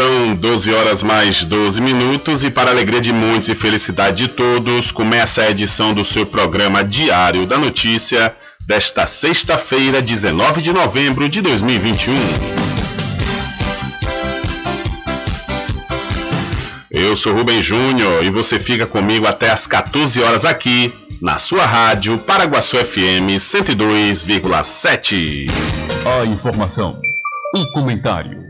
São 12 horas mais 12 minutos e para alegria de muitos e felicidade de todos, começa a edição do seu programa Diário da Notícia desta sexta-feira, 19 de novembro de 2021. Eu sou Rubem Júnior e você fica comigo até às 14 horas aqui na sua rádio Paraguaçu FM 102,7. A informação, o comentário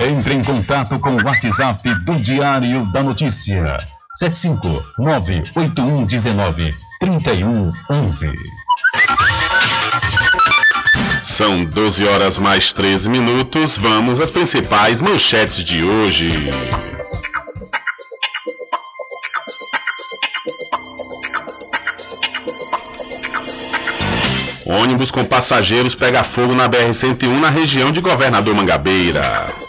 Entre em contato com o WhatsApp do Diário da Notícia. 759-8119-3111. São 12 horas mais 13 minutos. Vamos às principais manchetes de hoje. Ônibus com passageiros pega fogo na BR-101 na região de Governador Mangabeira.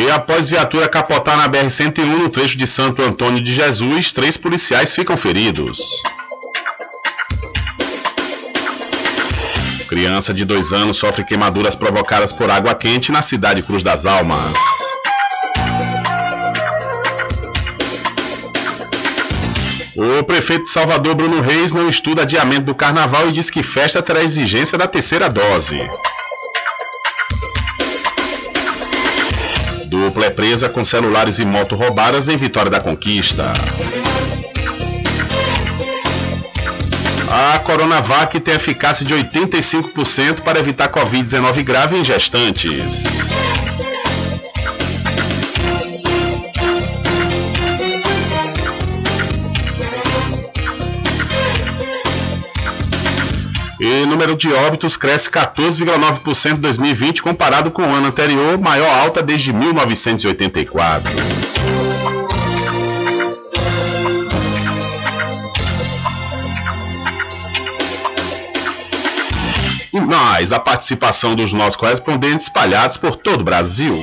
E após viatura capotar na BR-101 no trecho de Santo Antônio de Jesus, três policiais ficam feridos. Criança de dois anos sofre queimaduras provocadas por água quente na cidade Cruz das Almas. O prefeito de Salvador, Bruno Reis, não estuda adiamento do carnaval e diz que festa terá exigência da terceira dose. Dupla é presa com celulares e moto roubadas em Vitória da Conquista. A Coronavac tem eficácia de 85% para evitar Covid-19 grave em gestantes. E número de óbitos cresce 14,9% em 2020 comparado com o ano anterior, maior alta desde 1984. E mais a participação dos nossos correspondentes espalhados por todo o Brasil.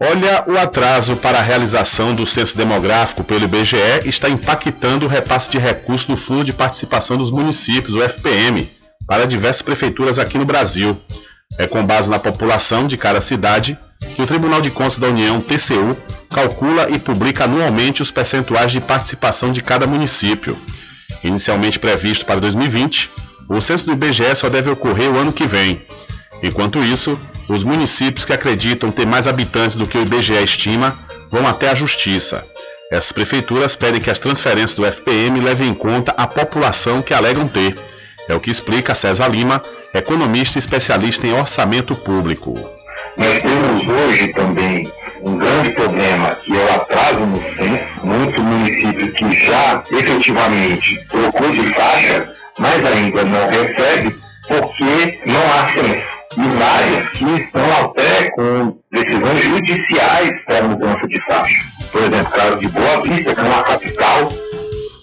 Olha, o atraso para a realização do censo demográfico pelo IBGE está impactando o repasse de recursos do Fundo de Participação dos Municípios, o FPM, para diversas prefeituras aqui no Brasil. É com base na população de cada cidade que o Tribunal de Contas da União, TCU, calcula e publica anualmente os percentuais de participação de cada município. Inicialmente previsto para 2020, o censo do IBGE só deve ocorrer o ano que vem. Enquanto isso, os municípios que acreditam ter mais habitantes do que o IBGE estima vão até a Justiça. Essas prefeituras pedem que as transferências do FPM levem em conta a população que alegam ter. É o que explica César Lima, economista e especialista em orçamento público. Nós temos hoje também um grande problema que é o atraso no censo. Muitos municípios que já efetivamente trocou de faixa, mas ainda não recebe porque não há censo e várias que estão até com decisões judiciais para mudança de faixa. Por exemplo, caso de Boa Vista, que é uma capital.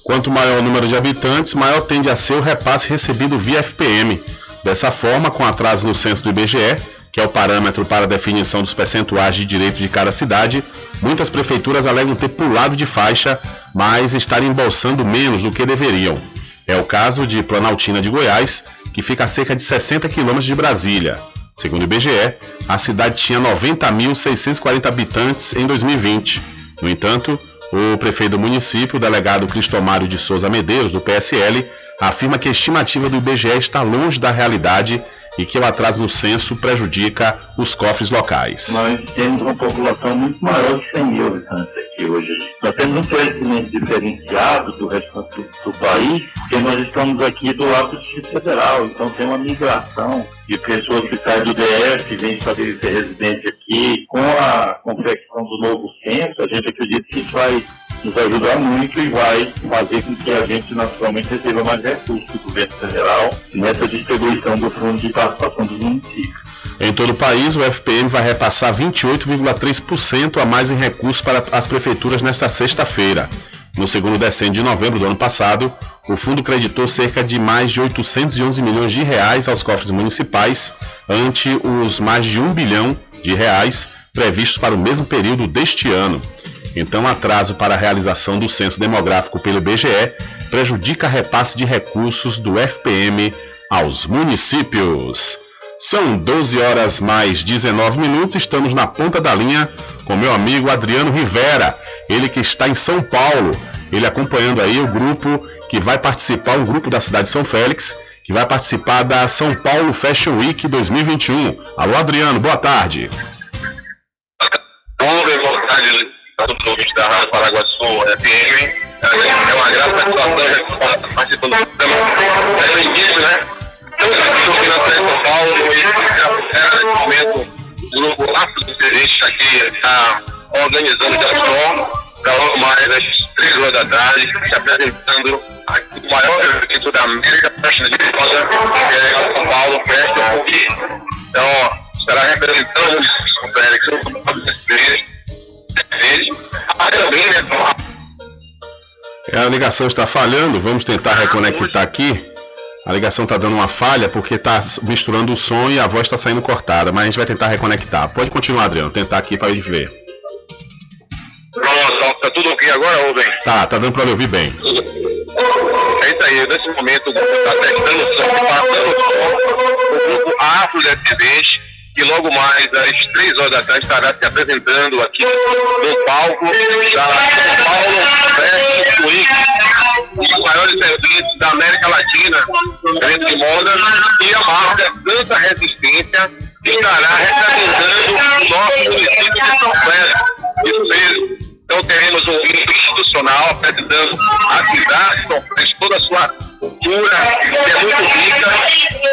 Quanto maior o número de habitantes, maior tende a ser o repasse recebido via FPM. Dessa forma, com atraso no censo do IBGE, que é o parâmetro para a definição dos percentuais de direito de cada cidade, muitas prefeituras alegam ter pulado de faixa, mas estarem embolsando menos do que deveriam. É o caso de Planaltina de Goiás, que fica a cerca de 60 quilômetros de Brasília. Segundo o IBGE, a cidade tinha 90.640 habitantes em 2020. No entanto, O prefeito do município, o delegado Cristomário de Souza Medeiros, do PSL, afirma que a estimativa do IBGE está longe da realidade e que o atraso no censo prejudica os cofres locais. Nós temos uma população muito maior de 100 mil habitantes aqui hoje. Nós temos um crescimento diferenciado do restante do, do país, porque nós estamos aqui do lado do Distrito Federal, então tem uma migração de pessoas que saem do DF, vêm estabelecer residência aqui. Com a confecção do novo censo, a gente acredita que isso vai nos ajudar muito e vai fazer com que a gente naturalmente receba mais recursos do governo federal nessa distribuição do fundo de participação dos municípios. Em todo o país, o FPM vai repassar 28,3% a mais em recursos para as prefeituras nesta sexta-feira. No segundo decênio de novembro do ano passado, o fundo creditou cerca de mais de 811 milhões de reais aos cofres municipais, ante os mais de 1 bilhão de reais previstos para o mesmo período deste ano. Então, atraso para a realização do censo demográfico pelo IBGE prejudica repasse de recursos do FPM aos municípios. São 12 horas mais 19 minutos, estamos na ponta da linha com meu amigo Adriano Rivera, ele que está em São Paulo, ele acompanhando aí o grupo que vai participar, um grupo da cidade de São Félix, que vai participar da São Paulo Fashion Week 2021. Alô Adriano, boa tarde. Boa tarde, a todos os ouvintes da Rádio Paraguaçu FM. É uma grata satisfação estar participando do programa. É lindíssimo, né? Estamos aqui Financeiro de São Paulo e nesse momento o grupo Afro Diferente aqui está organizando de ação para logo mais às 3 horas da tarde, se apresentando aqui o maior evento da América de Roda, que é São Paulo Festa. Então, estará representando o Félix, o né? A ligação está falhando, vamos tentar reconectar aqui. A ligação está dando uma falha porque está misturando o som e a voz está saindo cortada, mas a gente vai tentar reconectar. Pode continuar, Adriano, tentar aqui para a gente ver. Pronto, tá tudo ok agora, Rubem? Tá, tá dando para ouvir bem. É isso aí, nesse momento o grupo está testando o som, passando o som, o grupo Afro Que logo mais às três horas da tarde estará se apresentando aqui no palco da São Paulo Fashion Week, um dos maiores eventos da América Latina, evento de moda, e a marca Santa Resistência estará representando o nosso município de São Félix. Isso mesmo. Então teremos um institucional apresentando a cidade, Félix, toda a sua cultura, que é muito rica,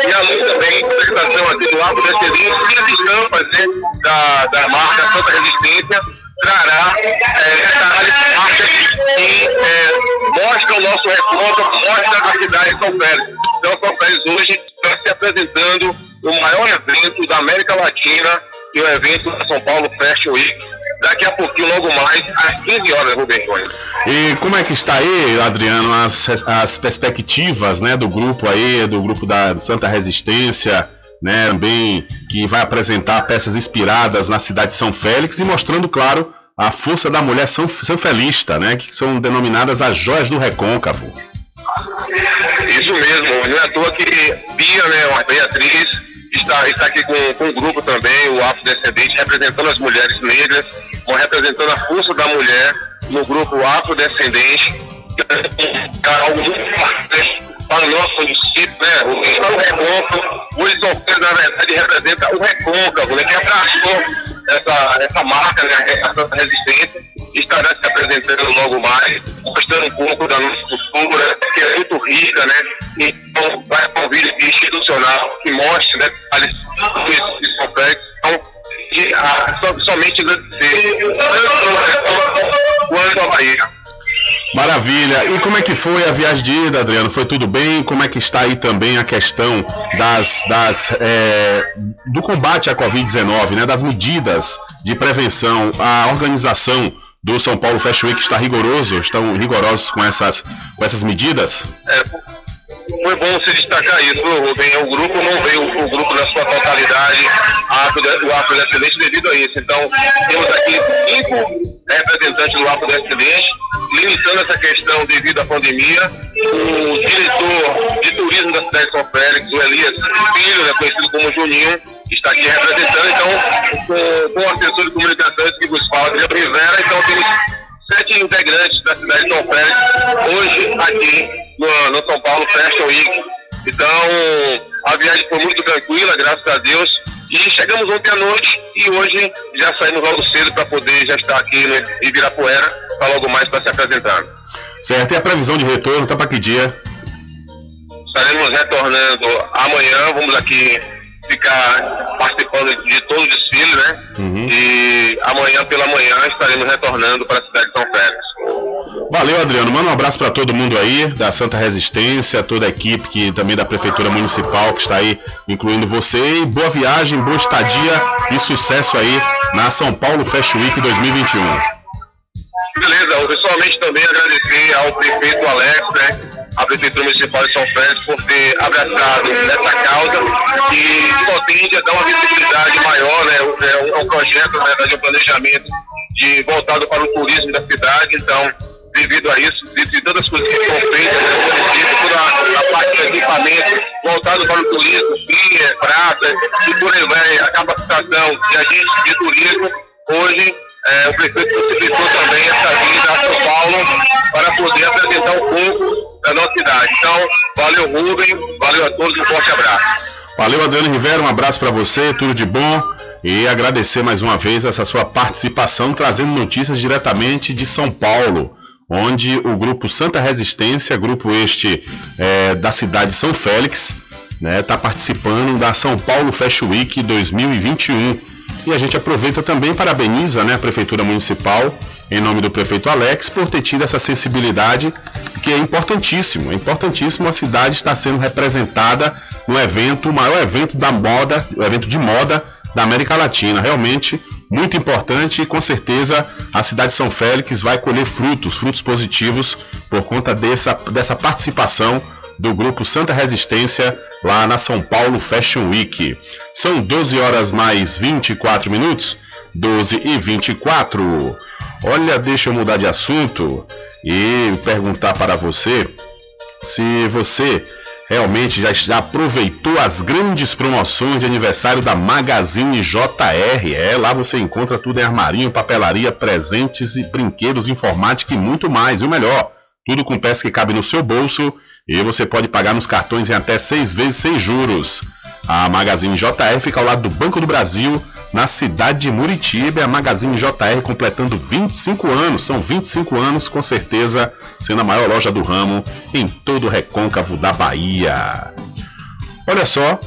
e além também da apresentação aqui do Alto Descendente, e estampas né, da, da marca Santa Resistência, trará é, essa marca que é, mostra o nosso recordo, mostra a cidade de São Félix. Então, São Félix hoje está se apresentando o maior evento da América Latina, e o evento da São Paulo Fashion Week, daqui a pouquinho, logo mais, às 15 horas, Rubem Júnior. E como é que está aí, Adriano, as, as perspectivas né, do grupo aí, do grupo da Santa Resistência, né, também que vai apresentar peças inspiradas na cidade de São Félix e mostrando, claro, a força da mulher São, São Felista, né, que são denominadas as joias do recôncavo. Isso mesmo, não é à toa que Bia, né, uma Beatriz, está, está aqui com, com o grupo também, o Afrodescendente, representando as mulheres negras, representando a força da mulher no grupo Afrodescendente, que é algo muito importante para o nosso município, né? O, o recôncavo, o Horizonte, na verdade, representa o recôncavo, né? Que abraçou essa, essa marca, né? Essa resistência, estará se apresentando logo mais, mostrando um pouco da nossa cultura, que é muito rica, né? Então, vai um institucional que mostre detalhes do São Félix. Então, que, ah, somente quanto a Bahia. Maravilha. E como é que foi a viagem de ida, Adriano? Foi tudo bem? Como é que está aí também a questão das, das é, do combate à Covid-19, né? Das medidas de prevenção, a organização do São Paulo Fashion Week está rigoroso, estão rigorosos com essas, com essas medidas? É, foi bom se destacar isso, Rubem. O grupo não veio, o grupo na sua totalidade, o Afro Excelente devido a isso. Então, temos aqui cinco representantes do Afro Excelente, limitando essa questão devido à pandemia. O diretor de turismo da cidade de São Félix, o Elias Filho, né, conhecido como Juninho, está aqui representando, então, com, o assessor de comunicações que vos fala, Adriano Rivera, então temos sete integrantes da cidade de São Félix, hoje aqui no, no São Paulo Fashion Week. Então, a viagem foi muito tranquila, graças a Deus. E chegamos ontem à noite e hoje já saímos logo cedo para poder já estar aqui né, em Ibirapuera, para logo mais estar se apresentando. Certo, e a previsão de retorno está para que dia? Estaremos retornando amanhã, vamos aqui ficar participando de todo o desfile, né? Uhum. E amanhã pela manhã estaremos retornando para a cidade de São Félix. Valeu, Adriano. Manda um abraço para todo mundo aí, da Santa Resistência, toda a equipe que também da Prefeitura Municipal que está aí, incluindo você. E boa viagem, boa estadia e sucesso aí na São Paulo Fashion Week 2021. Beleza, eu pessoalmente também agradecer ao prefeito Alex, né? A Prefeitura Municipal de São Félix por ter abraçado essa causa e só tende a dar uma visibilidade maior, né? É é um projeto, né, de um planejamento de voltado para o turismo da cidade, então devido a isso, de todas as coisas que foram feitas, né, toda a, a, parte de equipamento voltado para o turismo, pia, prata, e por aí a capacitação de agentes de turismo, hoje é, o prefeito possibilitou também essa vinda a São Paulo para poder apresentar um pouco da nossa cidade. Então, valeu Rubem, valeu a todos, um forte abraço. Valeu Adriano Rivera, um abraço para você, tudo de bom e agradecer mais uma vez essa sua participação trazendo notícias diretamente de São Paulo onde o grupo Santa Resistência, grupo este é, da cidade de São Félix, está né, tá participando da São Paulo Fashion Week 2021. E a gente aproveita também parabeniza né, a Prefeitura Municipal, em nome do prefeito Alex, por ter tido essa sensibilidade, que é importantíssimo. É importantíssimo a cidade estar sendo representada no evento, o maior evento da moda, o evento de moda da América Latina. Realmente muito importante e com certeza a cidade de São Félix vai colher frutos, frutos positivos por conta dessa, dessa participação do grupo Santa Resistência lá na São Paulo Fashion Week. São 12 horas mais 24 minutos, 12 e 24. Olha, deixa eu mudar de assunto e perguntar para você se você realmente já, já aproveitou as grandes promoções de aniversário da Magazine JR. É, lá você encontra tudo em armarinho, papelaria, presentes e brinquedos, informática e muito mais. E o melhor, tudo com peça que cabe no seu bolso e você pode pagar nos cartões em até seis vezes sem juros. A Magazine JR fica ao lado do Banco do Brasil, na cidade de Muritiba, a Magazine JR completando 25 anos. São 25 anos, com certeza, sendo a maior loja do ramo em todo o recôncavo da Bahia. Olha só,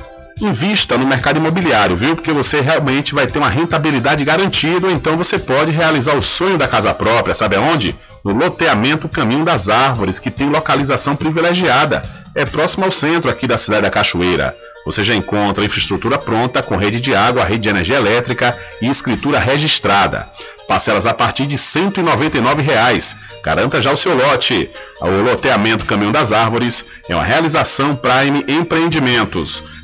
invista no mercado imobiliário, viu? Porque você realmente vai ter uma rentabilidade garantida, então você pode realizar o sonho da casa própria, sabe aonde? No loteamento Caminho das Árvores, que tem localização privilegiada. É próximo ao centro aqui da cidade da Cachoeira. Você já encontra infraestrutura pronta com rede de água, rede de energia elétrica e escritura registrada. Parcelas a partir de 199 reais. Garanta já o seu lote. O loteamento Caminho das Árvores é uma realização Prime Empreendimentos.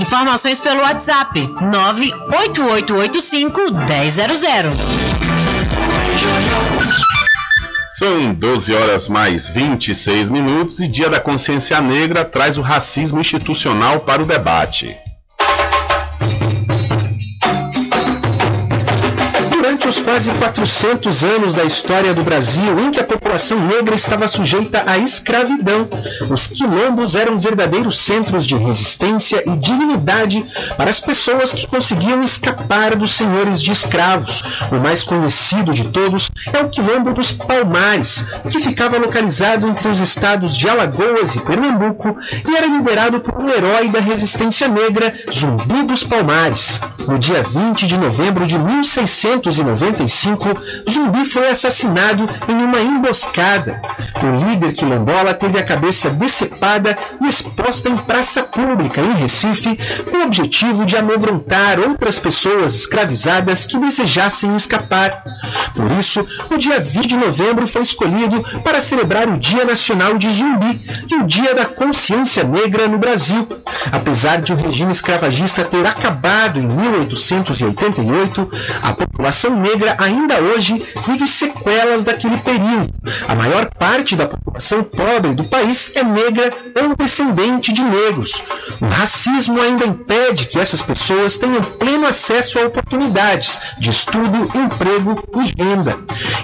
Informações pelo WhatsApp 98885 1000. São 12 horas mais 26 minutos e Dia da Consciência Negra traz o racismo institucional para o debate. Os quase 400 anos da história do Brasil em que a população negra estava sujeita à escravidão, os quilombos eram verdadeiros centros de resistência e dignidade para as pessoas que conseguiam escapar dos senhores de escravos. O mais conhecido de todos é o Quilombo dos Palmares, que ficava localizado entre os estados de Alagoas e Pernambuco e era liderado por um herói da resistência negra, Zumbi dos Palmares. No dia 20 de novembro de 1690, 95, Zumbi foi assassinado em uma emboscada. O líder quilombola teve a cabeça decepada e exposta em praça pública em Recife, com o objetivo de amedrontar outras pessoas escravizadas que desejassem escapar. Por isso, o dia 20 de novembro foi escolhido para celebrar o Dia Nacional de Zumbi e o Dia da Consciência Negra no Brasil. Apesar de o regime escravagista ter acabado em 1888, a população negra ainda hoje vive sequelas daquele período. A maior parte da população pobre do país é negra ou descendente de negros. O racismo ainda impede que essas pessoas tenham pleno acesso a oportunidades de estudo, emprego e renda.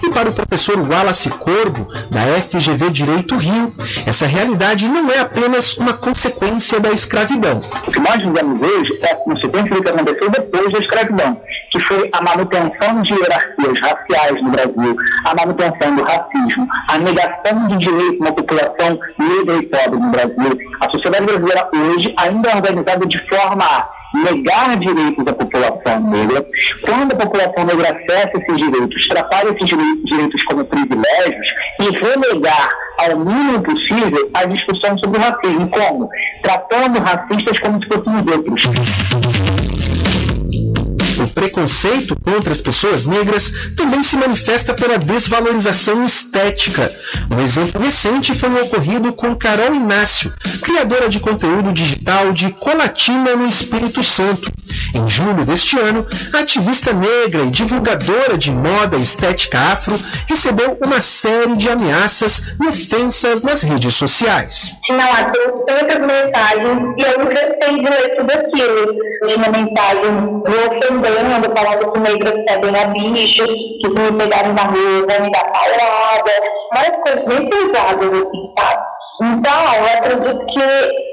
E para o professor Wallace Corbo, da FGV Direito Rio, essa realidade não é apenas uma consequência da escravidão. O que nós vivemos hoje é a consequência do que aconteceu depois da escravidão que foi a manutenção de hierarquias raciais no Brasil, a manutenção do racismo, a negação de direitos na população negra e pobre no Brasil. A sociedade brasileira hoje ainda é organizada de forma a negar direitos à população negra. Quando a população negra acessa esses direitos, tratar esses direitos como privilégios e renegar ao mínimo possível a discussão sobre o racismo. Como? Tratando racistas como se fossem os outros. Preconceito contra as pessoas negras também se manifesta pela desvalorização estética. Um exemplo recente foi o ocorrido com Carol Inácio, criadora de conteúdo digital de Colatina no Espírito Santo. Em julho deste ano, a ativista negra e divulgadora de moda e estética afro recebeu uma série de ameaças e ofensas nas redes sociais. Tinha lá tantas mensagens e eu não gostei de ler tudo aquilo. Tinha mensagem me ofendendo, falando que negras pedem a bicho, que me pegaram na rua, vão me dar paulada, várias coisas bem pesadas, assim, sabe? Então, eu acredito que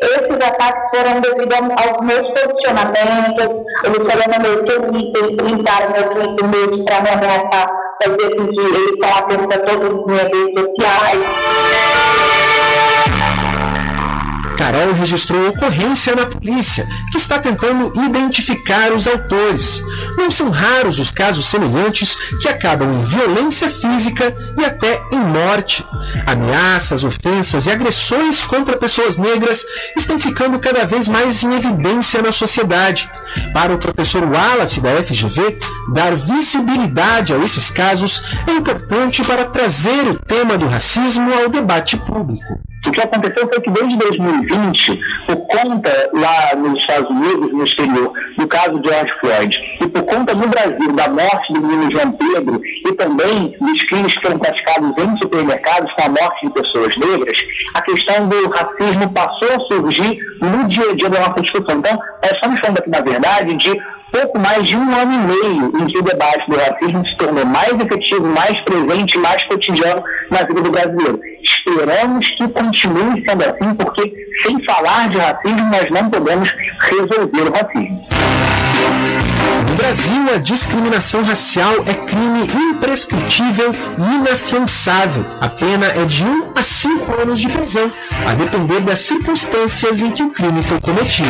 esses ataques foram devido aos meus posicionamentos, eles foram no meu Twitter, printaram meu Twitter para me ameaçar, fazer com que eles estão atentos a todas as minhas redes sociais. Carol registrou ocorrência na polícia, que está tentando identificar os autores. Não são raros os casos semelhantes que acabam em violência física e até em morte. Ameaças, ofensas e agressões contra pessoas negras estão ficando cada vez mais em evidência na sociedade. Para o professor Wallace da FGV, dar visibilidade a esses casos é importante para trazer o tema do racismo ao debate público. O que aconteceu foi que desde 2020, por conta lá nos Estados Unidos, no exterior, do caso de George Floyd, e por conta no Brasil da morte do menino João Pedro e também dos crimes que foram praticados em supermercados com a morte de pessoas negras, a questão do racismo passou a surgir no dia a dia da nossa discussão. Então, nós estamos falando aqui, na verdade, de pouco mais de um ano e meio em que o debate do racismo se tornou mais efetivo, mais presente, mais cotidiano na vida do brasileiro. Esperamos que continue sendo assim, porque sem falar de racismo nós não podemos resolver o racismo. No Brasil, a discriminação racial é crime imprescritível e inafiançável. A pena é de 1 a 5 anos de prisão, a depender das circunstâncias em que o crime foi cometido.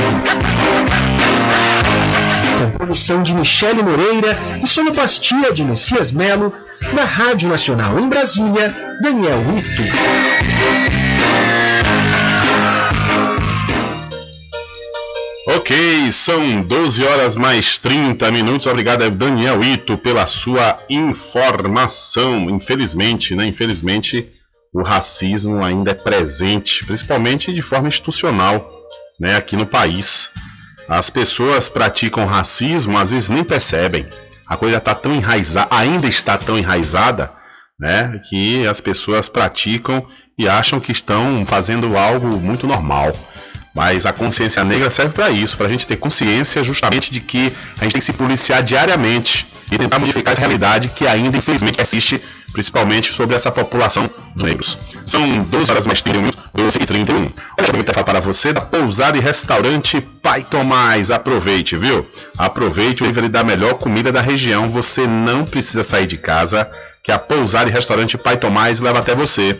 Com produção de Michele Moreira e sonoplastia de Messias Melo, na Rádio Nacional em Brasília, Daniel Ito. Ok, são 12 horas mais 30 minutos. Obrigado, Daniel Ito, pela sua informação. Infelizmente, né? Infelizmente, o racismo ainda é presente, principalmente de forma institucional, né? Aqui no país. As pessoas praticam racismo, às vezes nem percebem. A coisa está tão enraizada, ainda está tão enraizada, né? Que as pessoas praticam e acham que estão fazendo algo muito normal. Mas a consciência negra serve para isso, para a gente ter consciência justamente de que a gente tem que se policiar diariamente e tentar modificar essa realidade que ainda infelizmente existe, principalmente sobre essa população dos negros. São 12 horas mais 31 minutos, 12 e 31. Olha, eu vou para você da pousada e restaurante Pai Tomás. Aproveite, viu? Aproveite o livre da melhor comida da região. Você não precisa sair de casa, que a pousada e restaurante Pai Tomás leva até você.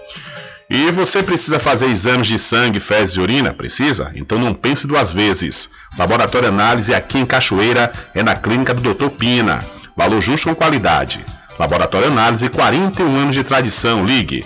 E você precisa fazer exames de sangue, fezes e urina? Precisa? Então não pense duas vezes. Laboratório Análise aqui em Cachoeira é na clínica do Dr. Pina. Valor justo com qualidade. Laboratório Análise, 41 anos de tradição. Ligue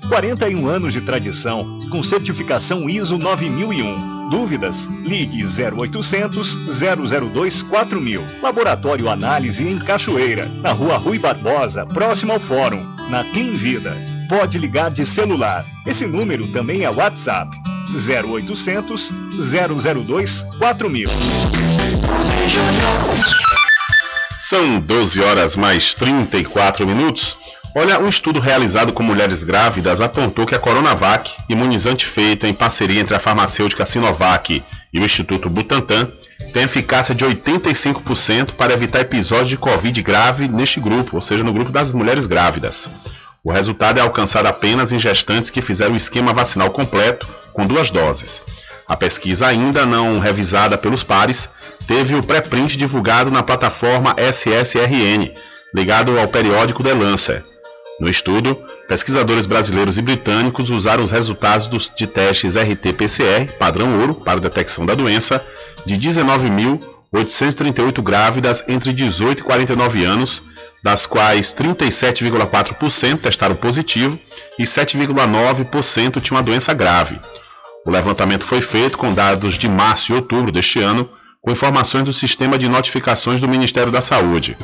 41 anos de tradição, com certificação ISO 9001. Dúvidas? Ligue 0800 002 4000. Laboratório Análise em Cachoeira, na rua Rui Barbosa, próximo ao Fórum, na Clean Vida. Pode ligar de celular. Esse número também é WhatsApp. 0800 002 4000. São 12 horas mais 34 minutos. Olha, um estudo realizado com mulheres grávidas apontou que a Coronavac, imunizante feita em parceria entre a farmacêutica Sinovac e o Instituto Butantan, tem eficácia de 85% para evitar episódios de Covid grave neste grupo, ou seja, no grupo das mulheres grávidas. O resultado é alcançado apenas em gestantes que fizeram o esquema vacinal completo com duas doses. A pesquisa, ainda não revisada pelos pares, teve o pré-print divulgado na plataforma SSRN, ligado ao periódico The Lancet. No estudo, pesquisadores brasileiros e britânicos usaram os resultados dos, de testes RT-PCR, padrão ouro, para detecção da doença, de 19.838 grávidas entre 18 e 49 anos, das quais 37,4% testaram positivo e 7,9% tinham a doença grave. O levantamento foi feito com dados de março e outubro deste ano, com informações do sistema de notificações do Ministério da Saúde.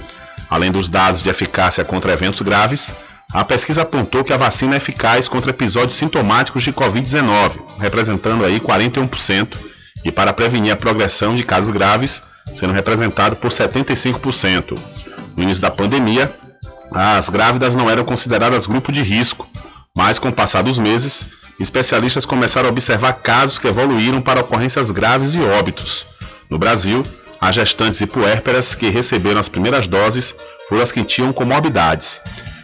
Além dos dados de eficácia contra eventos graves, a pesquisa apontou que a vacina é eficaz contra episódios sintomáticos de Covid-19, representando aí 41%, e para prevenir a progressão de casos graves, sendo representado por 75%. No início da pandemia, as grávidas não eram consideradas grupo de risco, mas com o passar dos meses, especialistas começaram a observar casos que evoluíram para ocorrências graves e óbitos. No Brasil, as gestantes e puérperas que receberam as primeiras doses foram as que tinham comorbidades,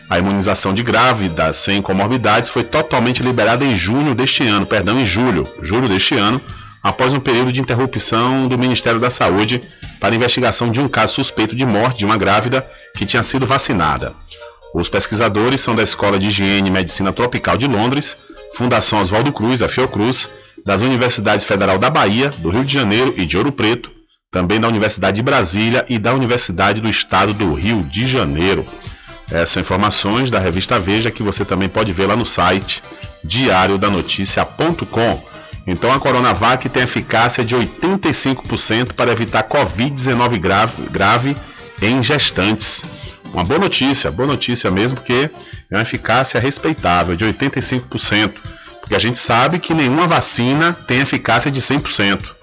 a imunização de grávidas sem comorbidades foi totalmente liberada em junho deste ano, perdão, em julho, julho deste ano, após um período de interrupção do Ministério da Saúde para investigação de um caso suspeito de morte de uma grávida que tinha sido vacinada. Os pesquisadores são da Escola de Higiene e Medicina Tropical de Londres, Fundação Oswaldo Cruz, a Fiocruz, das Universidades Federal da Bahia, do Rio de Janeiro e de Ouro Preto, também da Universidade de Brasília e da Universidade do Estado do Rio de Janeiro. Essas são informações da revista Veja que você também pode ver lá no site diariodanoticia.com. Então a Coronavac tem eficácia de 85% para evitar Covid-19 grave, grave em gestantes. Uma boa notícia, boa notícia mesmo, porque é uma eficácia respeitável de 85%. Porque a gente sabe que nenhuma vacina tem eficácia de 100%.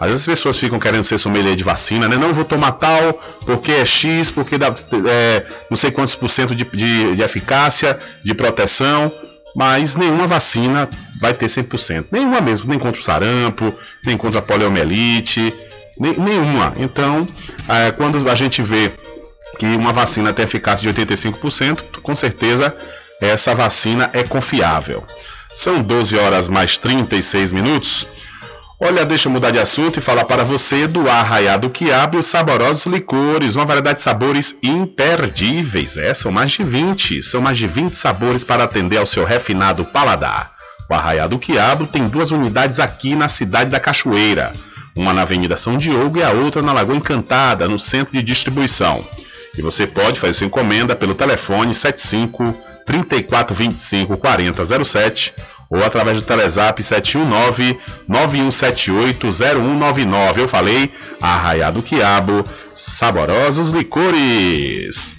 Às vezes as pessoas ficam querendo ser sommelier de vacina, né? Não vou tomar tal porque é X, porque dá é, não sei quantos por cento de, de, de, eficácia, de proteção, mas nenhuma vacina vai ter 100%. Nenhuma mesmo, nem contra o sarampo, nem contra a poliomielite, nem, nenhuma. Então, é, quando a gente vê que uma vacina tem eficácia de 85%, com certeza essa vacina é confiável. São 12 horas mais 36 minutos. Olha, deixa eu mudar de assunto e falar para você do Arraiado Quiabo e os saborosos licores, uma variedade de sabores imperdíveis. É, são mais de 20, são mais de 20 sabores para atender ao seu refinado paladar. O Arraiado Quiabo tem duas unidades aqui na cidade da Cachoeira, uma na Avenida São Diogo e a outra na Lagoa Encantada, no centro de distribuição. E você pode fazer sua encomenda pelo telefone 75 3425 4007 ou através do Telezap 719-9178-0199. Eu falei, Arraiado Quiabo, saborosos licores.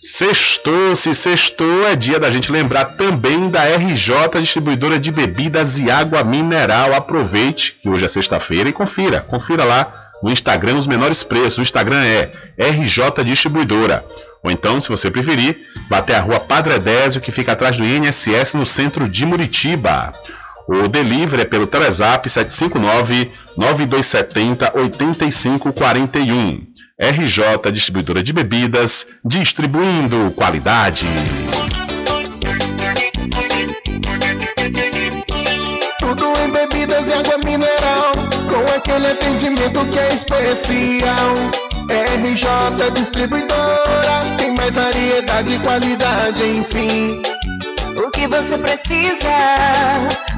Sextou, se sextou, é dia da gente lembrar também da RJ Distribuidora de Bebidas e Água Mineral. Aproveite que hoje é sexta-feira e confira, confira lá no Instagram os menores preços. O Instagram é RJ Distribuidora. Ou então, se você preferir, vá até a rua Padre Désio, que fica atrás do INSS no centro de Muritiba. O delivery é pelo Telezap 759-9270-8541. RJ Distribuidora de Bebidas, distribuindo qualidade. Tudo em bebidas e água mineral, com aquele atendimento que é especial. RJ Distribuidora, tem mais variedade e qualidade, enfim. O que você precisa?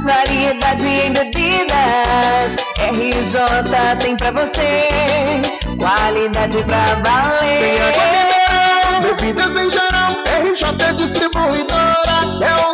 Variedade em bebidas. RJ tem pra você. Qualidade pra valer. Água mineral, bebidas em geral. RJ Distribuidora é o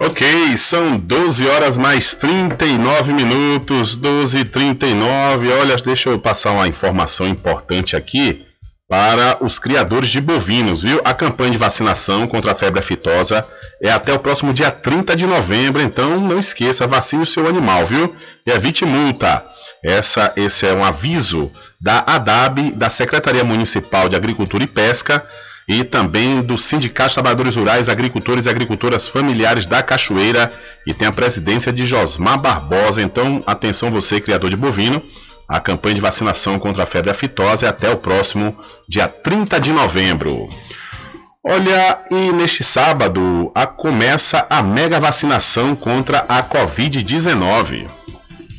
Ok, são 12 horas mais 39 minutos, 12 e 39. Olha, deixa eu passar uma informação importante aqui para os criadores de bovinos, viu? A campanha de vacinação contra a febre aftosa é até o próximo dia 30 de novembro, então não esqueça, vacine o seu animal, viu? E evite multa. Essa, esse é um aviso da ADAB, da Secretaria Municipal de Agricultura e Pesca, e também do Sindicato de Trabalhadores Rurais, Agricultores e Agricultoras Familiares da Cachoeira e tem a presidência de Josmar Barbosa. Então, atenção você, criador de bovino, a campanha de vacinação contra a febre aftosa é até o próximo dia 30 de novembro. Olha, e neste sábado a, começa a mega vacinação contra a Covid-19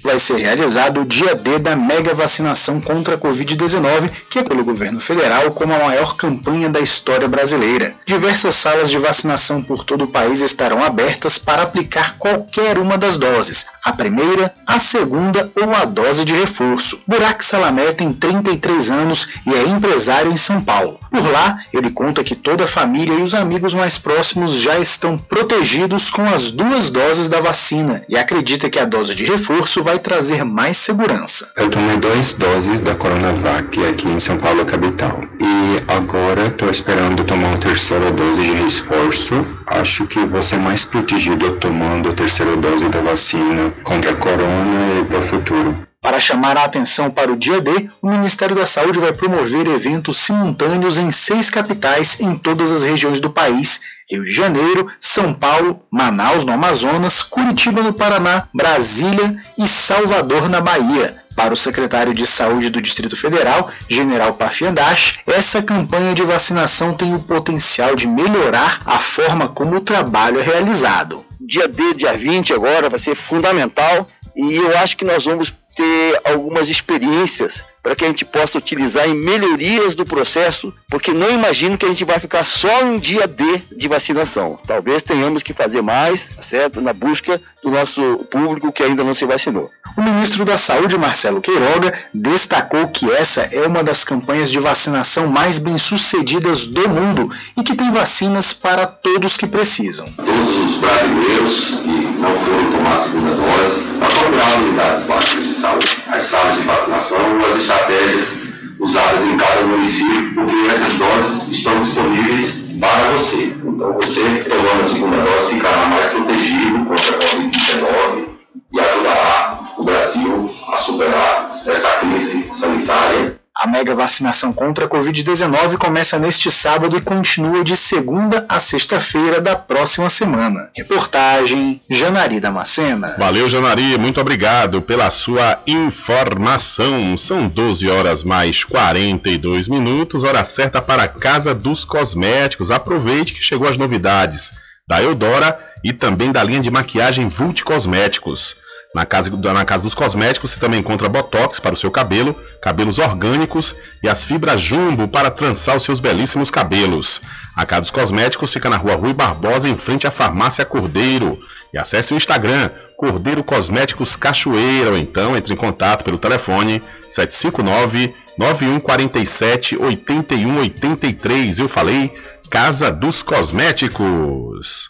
vai ser realizado o dia D da mega vacinação contra a Covid-19, que é pelo governo federal como a maior campanha da história brasileira. Diversas salas de vacinação por todo o país estarão abertas para aplicar qualquer uma das doses, a primeira, a segunda ou a dose de reforço. Burak Salamé tem 33 anos e é empresário em São Paulo. Por lá, ele conta que toda a família e os amigos mais próximos já estão protegidos com as duas doses da vacina e acredita que a dose de reforço vai trazer mais segurança. Eu tomei duas doses da Coronavac aqui em São Paulo, capital. E agora estou esperando tomar a terceira dose de reforço. Acho que vou ser mais protegido tomando a terceira dose da vacina contra a corona e para o futuro. Para chamar a atenção para o dia D, o Ministério da Saúde vai promover eventos simultâneos em seis capitais em todas as regiões do país Rio de Janeiro, São Paulo, Manaus, no Amazonas, Curitiba, no Paraná, Brasília e Salvador, na Bahia. Para o secretário de Saúde do Distrito Federal, General Pafiandash, essa campanha de vacinação tem o potencial de melhorar a forma como o trabalho é realizado. Dia D, dia 20 agora, vai ser fundamental e eu acho que nós vamos ter algumas experiências para que a gente possa utilizar em melhorias do processo, porque não imagino que a gente vai ficar só um dia D de vacinação. Talvez tenhamos que fazer mais, tá certo? Na busca do nosso público que ainda não se vacinou. O ministro da Saúde, Marcelo Queiroga, destacou que essa é uma das campanhas de vacinação mais bem-sucedidas do mundo e que tem vacinas para todos que precisam. Todos os brasileiros que não foram tomar a segunda dose, para procurar unidades básicas de saúde, as salas de vacinação, as estratégias usadas em cada município, porque essas doses estão disponíveis para você. Então, você tomando a segunda dose ficará mais protegido contra a Covid-19 e ajudará o Brasil a superar essa crise sanitária. A mega vacinação contra a Covid-19 começa neste sábado e continua de segunda a sexta-feira da próxima semana. Reportagem Janari Damascena. Valeu, Janari, muito obrigado pela sua informação. São 12 horas mais 42 minutos, hora certa para a Casa dos Cosméticos. Aproveite que chegou as novidades da Eudora e também da linha de maquiagem Vult Cosméticos. Na casa, na casa dos cosméticos você também encontra botox para o seu cabelo, cabelos orgânicos e as fibras jumbo para trançar os seus belíssimos cabelos. A Casa dos Cosméticos fica na rua Rui Barbosa, em frente à Farmácia Cordeiro. E acesse o Instagram Cordeiro Cosméticos Cachoeira ou então entre em contato pelo telefone 759 9147 8183. Eu falei Casa dos Cosméticos.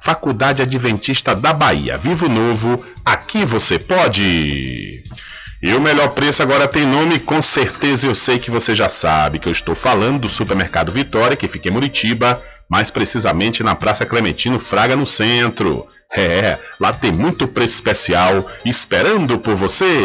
Faculdade Adventista da Bahia. Vivo Novo, aqui você pode! E o melhor preço agora tem nome, com certeza eu sei que você já sabe que eu estou falando do Supermercado Vitória, que fica em Muritiba, mais precisamente na Praça Clementino Fraga, no centro. É, lá tem muito preço especial esperando por você.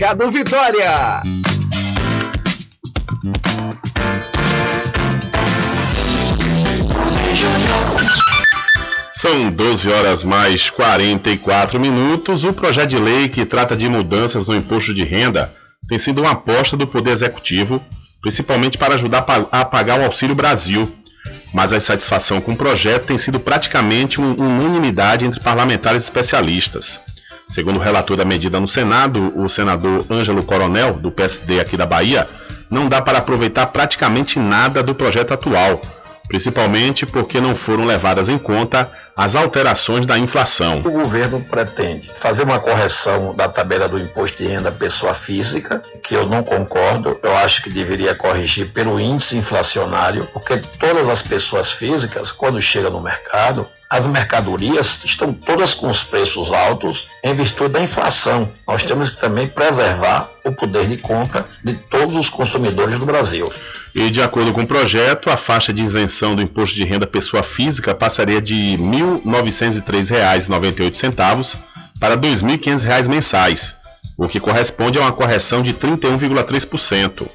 do Vitória. São 12 horas mais 44 minutos. O projeto de lei que trata de mudanças no imposto de renda tem sido uma aposta do Poder Executivo, principalmente para ajudar a pagar o Auxílio Brasil. Mas a insatisfação com o projeto tem sido praticamente uma unanimidade entre parlamentares especialistas. Segundo o relator da medida no Senado, o senador Ângelo Coronel, do PSD aqui da Bahia, não dá para aproveitar praticamente nada do projeto atual, principalmente porque não foram levadas em conta as alterações da inflação. O governo pretende fazer uma correção da tabela do imposto de renda pessoa física, que eu não concordo, eu acho que deveria corrigir pelo índice inflacionário, porque todas as pessoas físicas, quando chegam no mercado, as mercadorias estão todas com os preços altos em virtude da inflação. Nós temos que também preservar o poder de compra de todos os consumidores do Brasil. E de acordo com o projeto, a faixa de isenção do imposto de renda pessoa física passaria de R$ 1.903,98 para R$ 2.500 mensais, o que corresponde a uma correção de 31,3%.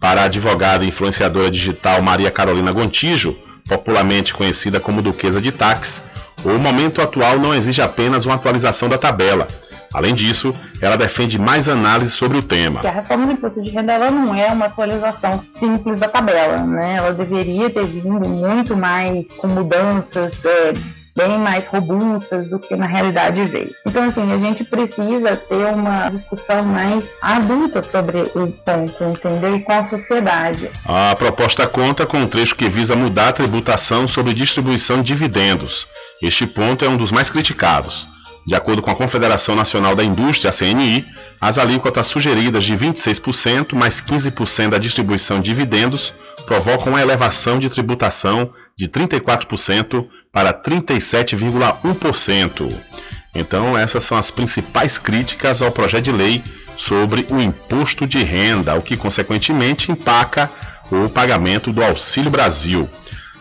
Para a advogada e influenciadora digital Maria Carolina Gontijo, popularmente conhecida como Duquesa de Táxi, o momento atual não exige apenas uma atualização da tabela. Além disso, ela defende mais análise sobre o tema. A reforma do imposto de renda ela não é uma atualização simples da tabela, né? Ela deveria ter vindo muito mais com mudanças é, bem mais robustas do que na realidade veio. Então, assim, a gente precisa ter uma discussão mais adulta sobre o ponto, entendeu? E com a sociedade. A proposta conta com um trecho que visa mudar a tributação sobre distribuição de dividendos. Este ponto é um dos mais criticados. De acordo com a Confederação Nacional da Indústria, a CNI, as alíquotas sugeridas de 26% mais 15% da distribuição de dividendos provocam uma elevação de tributação de 34% para 37,1%. Então, essas são as principais críticas ao projeto de lei sobre o imposto de renda, o que consequentemente empaca o pagamento do Auxílio Brasil.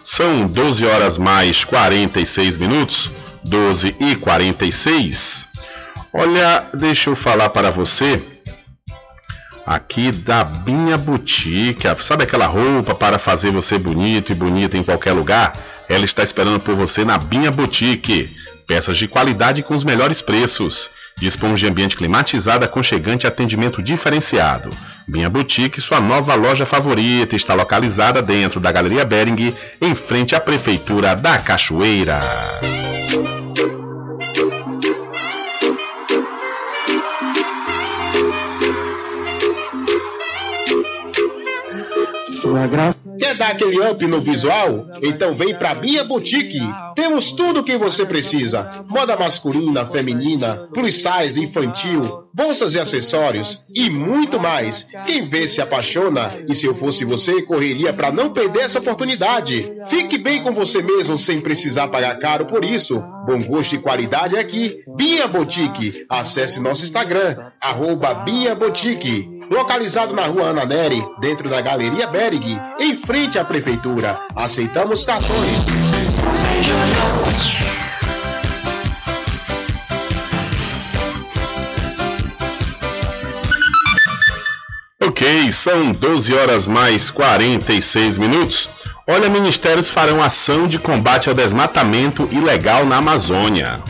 São 12 horas mais 46 minutos, 12 e 46. Olha, deixa eu falar para você aqui da Binha Boutique. Sabe aquela roupa para fazer você bonito e bonita em qualquer lugar? ela está esperando por você na Binha Boutique. Peças de qualidade com os melhores preços. Dispomos de ambiente climatizado, aconchegante e atendimento diferenciado. Binha Boutique, sua nova loja favorita, está localizada dentro da Galeria Bering, em frente à Prefeitura da Cachoeira. Quer dar aquele up no visual? Então vem pra Bia Boutique. Temos tudo o que você precisa: moda masculina, feminina, plus size, infantil, bolsas e acessórios e muito mais. Quem vê se apaixona e se eu fosse você, correria para não perder essa oportunidade. Fique bem com você mesmo sem precisar pagar caro por isso. Bom gosto e qualidade aqui. Bia Boutique. Acesse nosso Instagram, arroba Bia Boutique localizado na rua Ana Neri, dentro da Galeria Berg, em frente à Prefeitura. Aceitamos cartões. Ok, são 12 horas mais 46 minutos. Olha, ministérios farão ação de combate ao desmatamento ilegal na Amazônia.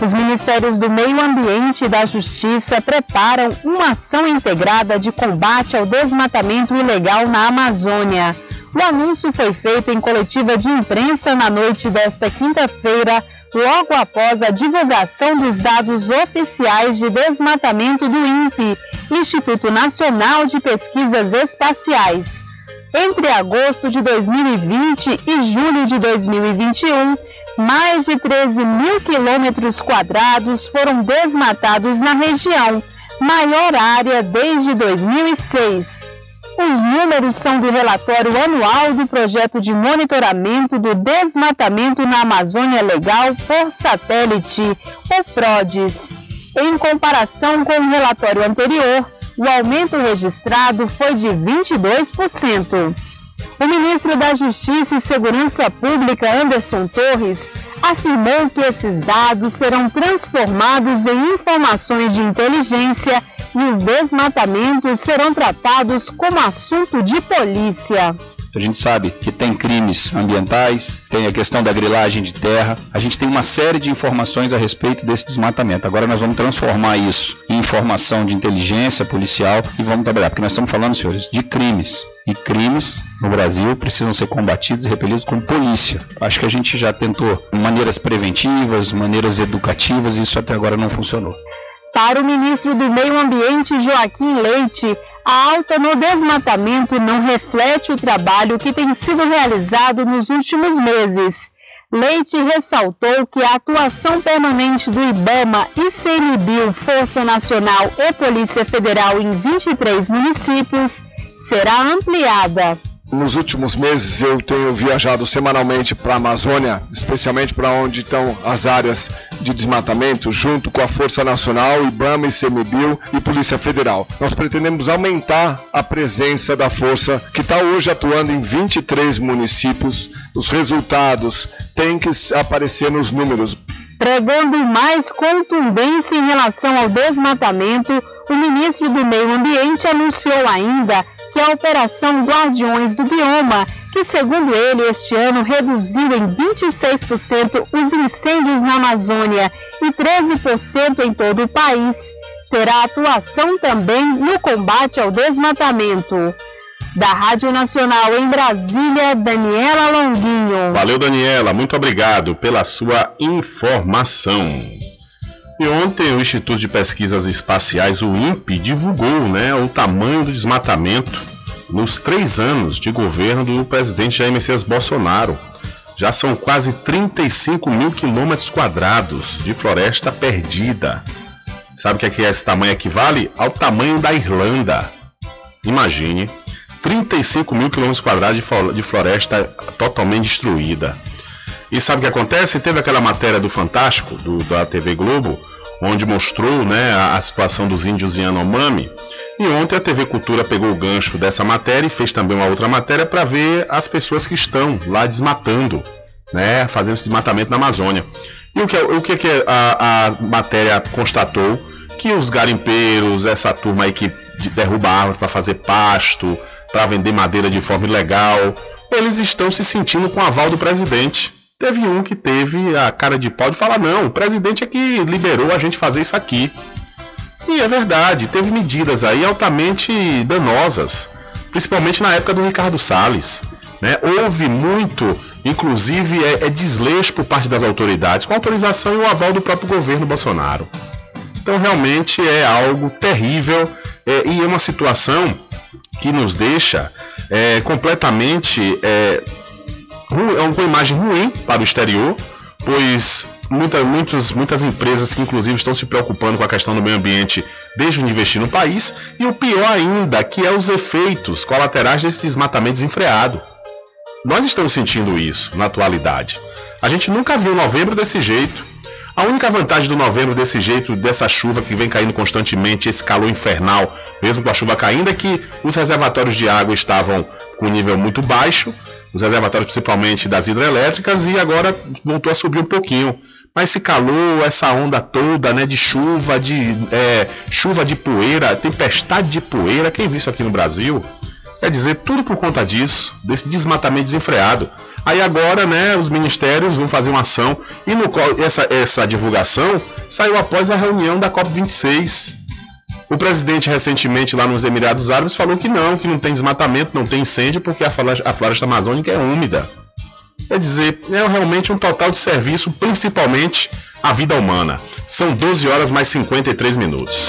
Os Ministérios do Meio Ambiente e da Justiça preparam uma ação integrada de combate ao desmatamento ilegal na Amazônia. O anúncio foi feito em coletiva de imprensa na noite desta quinta-feira, logo após a divulgação dos dados oficiais de desmatamento do INPE, Instituto Nacional de Pesquisas Espaciais. Entre agosto de 2020 e julho de 2021, mais de 13 mil quilômetros quadrados foram desmatados na região, maior área desde 2006. Os números são do relatório anual do projeto de monitoramento do desmatamento na Amazônia Legal por satélite, o PRODES. Em comparação com o relatório anterior, o aumento registrado foi de 22%. O ministro da Justiça e Segurança Pública, Anderson Torres, afirmou que esses dados serão transformados em informações de inteligência e os desmatamentos serão tratados como assunto de polícia. A gente sabe que tem crimes ambientais, tem a questão da grilagem de terra. A gente tem uma série de informações a respeito desse desmatamento. Agora nós vamos transformar isso em informação de inteligência policial e vamos trabalhar, porque nós estamos falando, senhores, de crimes. E crimes no Brasil precisam ser combatidos e repelidos com polícia. Acho que a gente já tentou maneiras preventivas, maneiras educativas e isso até agora não funcionou. Para o ministro do Meio Ambiente, Joaquim Leite, a alta no desmatamento não reflete o trabalho que tem sido realizado nos últimos meses. Leite ressaltou que a atuação permanente do IBAMA, ICMBio, Força Nacional e Polícia Federal em 23 municípios será ampliada. Nos últimos meses eu tenho viajado semanalmente para a Amazônia, especialmente para onde estão as áreas de desmatamento, junto com a Força Nacional, IBAMA, ICMBio e Polícia Federal. Nós pretendemos aumentar a presença da força que está hoje atuando em 23 municípios. Os resultados têm que aparecer nos números. Pregando mais contundência em relação ao desmatamento, o ministro do Meio Ambiente anunciou ainda que a Operação Guardiões do Bioma, que segundo ele este ano reduziu em 26% os incêndios na Amazônia e 13% em todo o país, terá atuação também no combate ao desmatamento. Da Rádio Nacional em Brasília, Daniela Longuinho. Valeu, Daniela. Muito obrigado pela sua informação. E ontem o Instituto de Pesquisas Espaciais, o INPE, divulgou né, o tamanho do desmatamento nos três anos de governo do presidente Jair Messias Bolsonaro. Já são quase 35 mil quilômetros quadrados de floresta perdida. Sabe o que, é que esse tamanho equivale? Ao tamanho da Irlanda. Imagine, 35 mil quilômetros quadrados de floresta totalmente destruída. E sabe o que acontece? Teve aquela matéria do Fantástico, do, da TV Globo, onde mostrou né, a, situação dos índios em Anomami. E ontem a TV Cultura pegou o gancho dessa matéria e fez também uma outra matéria para ver as pessoas que estão lá desmatando, né, fazendo esse desmatamento na Amazônia. E o que, o que, que a, a matéria constatou? Que os garimpeiros, essa turma aí que derruba árvores para fazer pasto, para vender madeira de forma ilegal, eles estão se sentindo com o aval do presidente. Teve um que teve a cara de pau de falar: não, o presidente é que liberou a gente fazer isso aqui. E é verdade, teve medidas aí altamente danosas, principalmente na época do Ricardo Salles. Né? Houve muito, inclusive, é, é desleixo por parte das autoridades, com autorização e o aval do próprio governo Bolsonaro. Então, realmente é algo terrível é, e é uma situação que nos deixa é, completamente é, uma imagem ruim para o exterior, pois muita, muitos, muitas empresas que inclusive estão se preocupando com a questão do meio ambiente deixam de investir no país, e o pior ainda, que é os efeitos colaterais desse desmatamento desenfreado. Nós estamos sentindo isso na atualidade. A gente nunca viu novembro desse jeito. A única vantagem do novembro desse jeito, dessa chuva que vem caindo constantemente, esse calor infernal, mesmo com a chuva caindo, é que os reservatórios de água estavam com nível muito baixo, os reservatórios principalmente das hidrelétricas, e agora voltou a subir um pouquinho. Mas esse calor, essa onda toda, né, de chuva, de é, chuva de poeira, tempestade de poeira, quem viu isso aqui no Brasil? Quer dizer, tudo por conta disso, desse desmatamento desenfreado. Aí agora, né, os ministérios vão fazer uma ação e no, essa, essa divulgação saiu após a reunião da COP26. O presidente recentemente lá nos Emirados Árabes falou que não, que não tem desmatamento, não tem incêndio porque a floresta, a floresta amazônica é úmida. Quer dizer, é realmente um total de serviço, principalmente à vida humana. São 12 horas mais 53 minutos.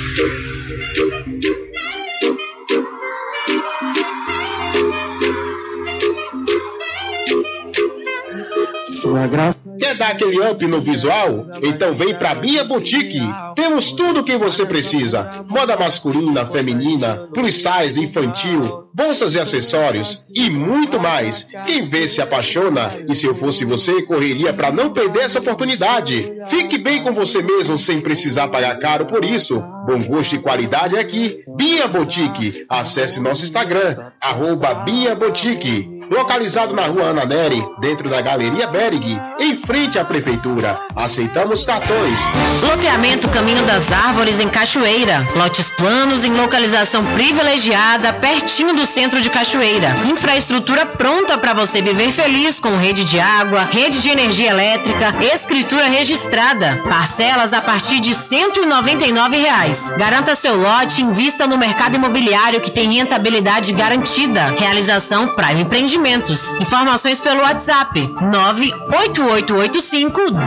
Quer dar aquele up no visual? Então vem pra Bia Boutique. Temos tudo o que você precisa: moda masculina, feminina, plus size, infantil, bolsas e acessórios e muito mais. Quem vê se apaixona e se eu fosse você, correria para não perder essa oportunidade. Fique bem com você mesmo sem precisar pagar caro por isso. Bom gosto e qualidade aqui. Bia Boutique. Acesse nosso Instagram, arroba Bia Boutique localizado na rua Ana Neri, dentro da Galeria Berg, em frente à Prefeitura. Aceitamos cartões. Loteamento Caminho das Árvores em Cachoeira. Lotes planos em localização privilegiada, pertinho do centro de Cachoeira. Infraestrutura pronta para você viver feliz com rede de água, rede de energia elétrica, escritura registrada. Parcelas a partir de 199 reais. Garanta seu lote invista no mercado imobiliário que tem rentabilidade garantida. Realização Prime Empreendimento Investimentos. Informações pelo WhatsApp 98885 1000.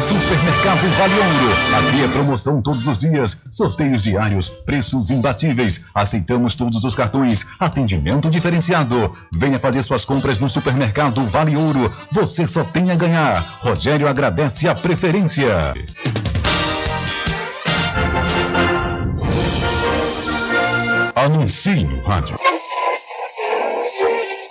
Supermercado Vale Ouro. Aqui é promoção todos os dias, sorteios diários, preços imbatíveis. Aceitamos todos os cartões, atendimento diferenciado. Venha fazer suas compras no Supermercado Vale Ouro. Você só tem a ganhar. Rogério agradece a preferência. Anuncie no rádio.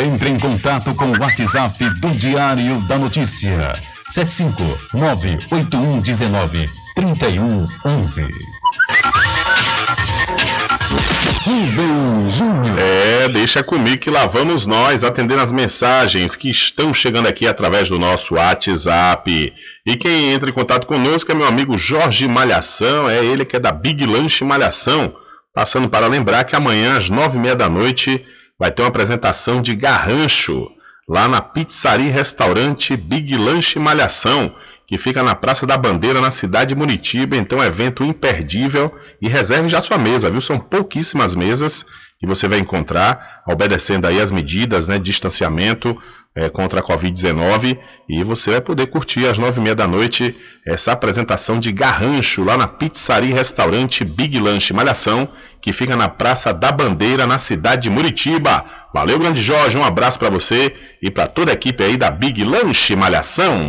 Entre em contato com o WhatsApp do Diário da Notícia. 759-8119-3111. Rubem Júnior. É, deixa comigo que lá vamos nós atendendo as mensagens que estão chegando aqui através do nosso WhatsApp. E quem entra em contato conosco é meu amigo Jorge Malhação, é ele que é da Big Lanche Malhação. Passando para lembrar que amanhã às nove e meia da noite vai ter uma apresentação de Garrancho lá na Pizzaria Restaurante Big Lanche Malhação, que fica na Praça da Bandeira, na cidade de Muritiba. Então, evento imperdível e reserve já sua mesa, viu? São pouquíssimas mesas que você vai encontrar, obedecendo aí as medidas né, de distanciamento é, contra a Covid-19 e você vai poder curtir às nove e meia da noite essa apresentação de Garrancho lá na Pizzaria e Restaurante Big Lanche Malhação, que fica na Praça da Bandeira, na cidade de Muritiba. Valeu, grande Jorge, um abraço para você e para toda a equipe aí da Big Lanche Malhação.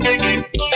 Thank you.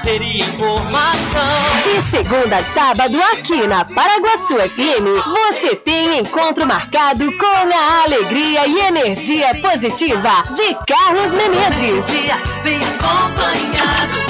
Lazer e informação. De segunda a sábado, aqui na Paraguaçu FM, você tem encontro marcado com a alegria e energia positiva de Carlos Menezes. Bem acompanhado.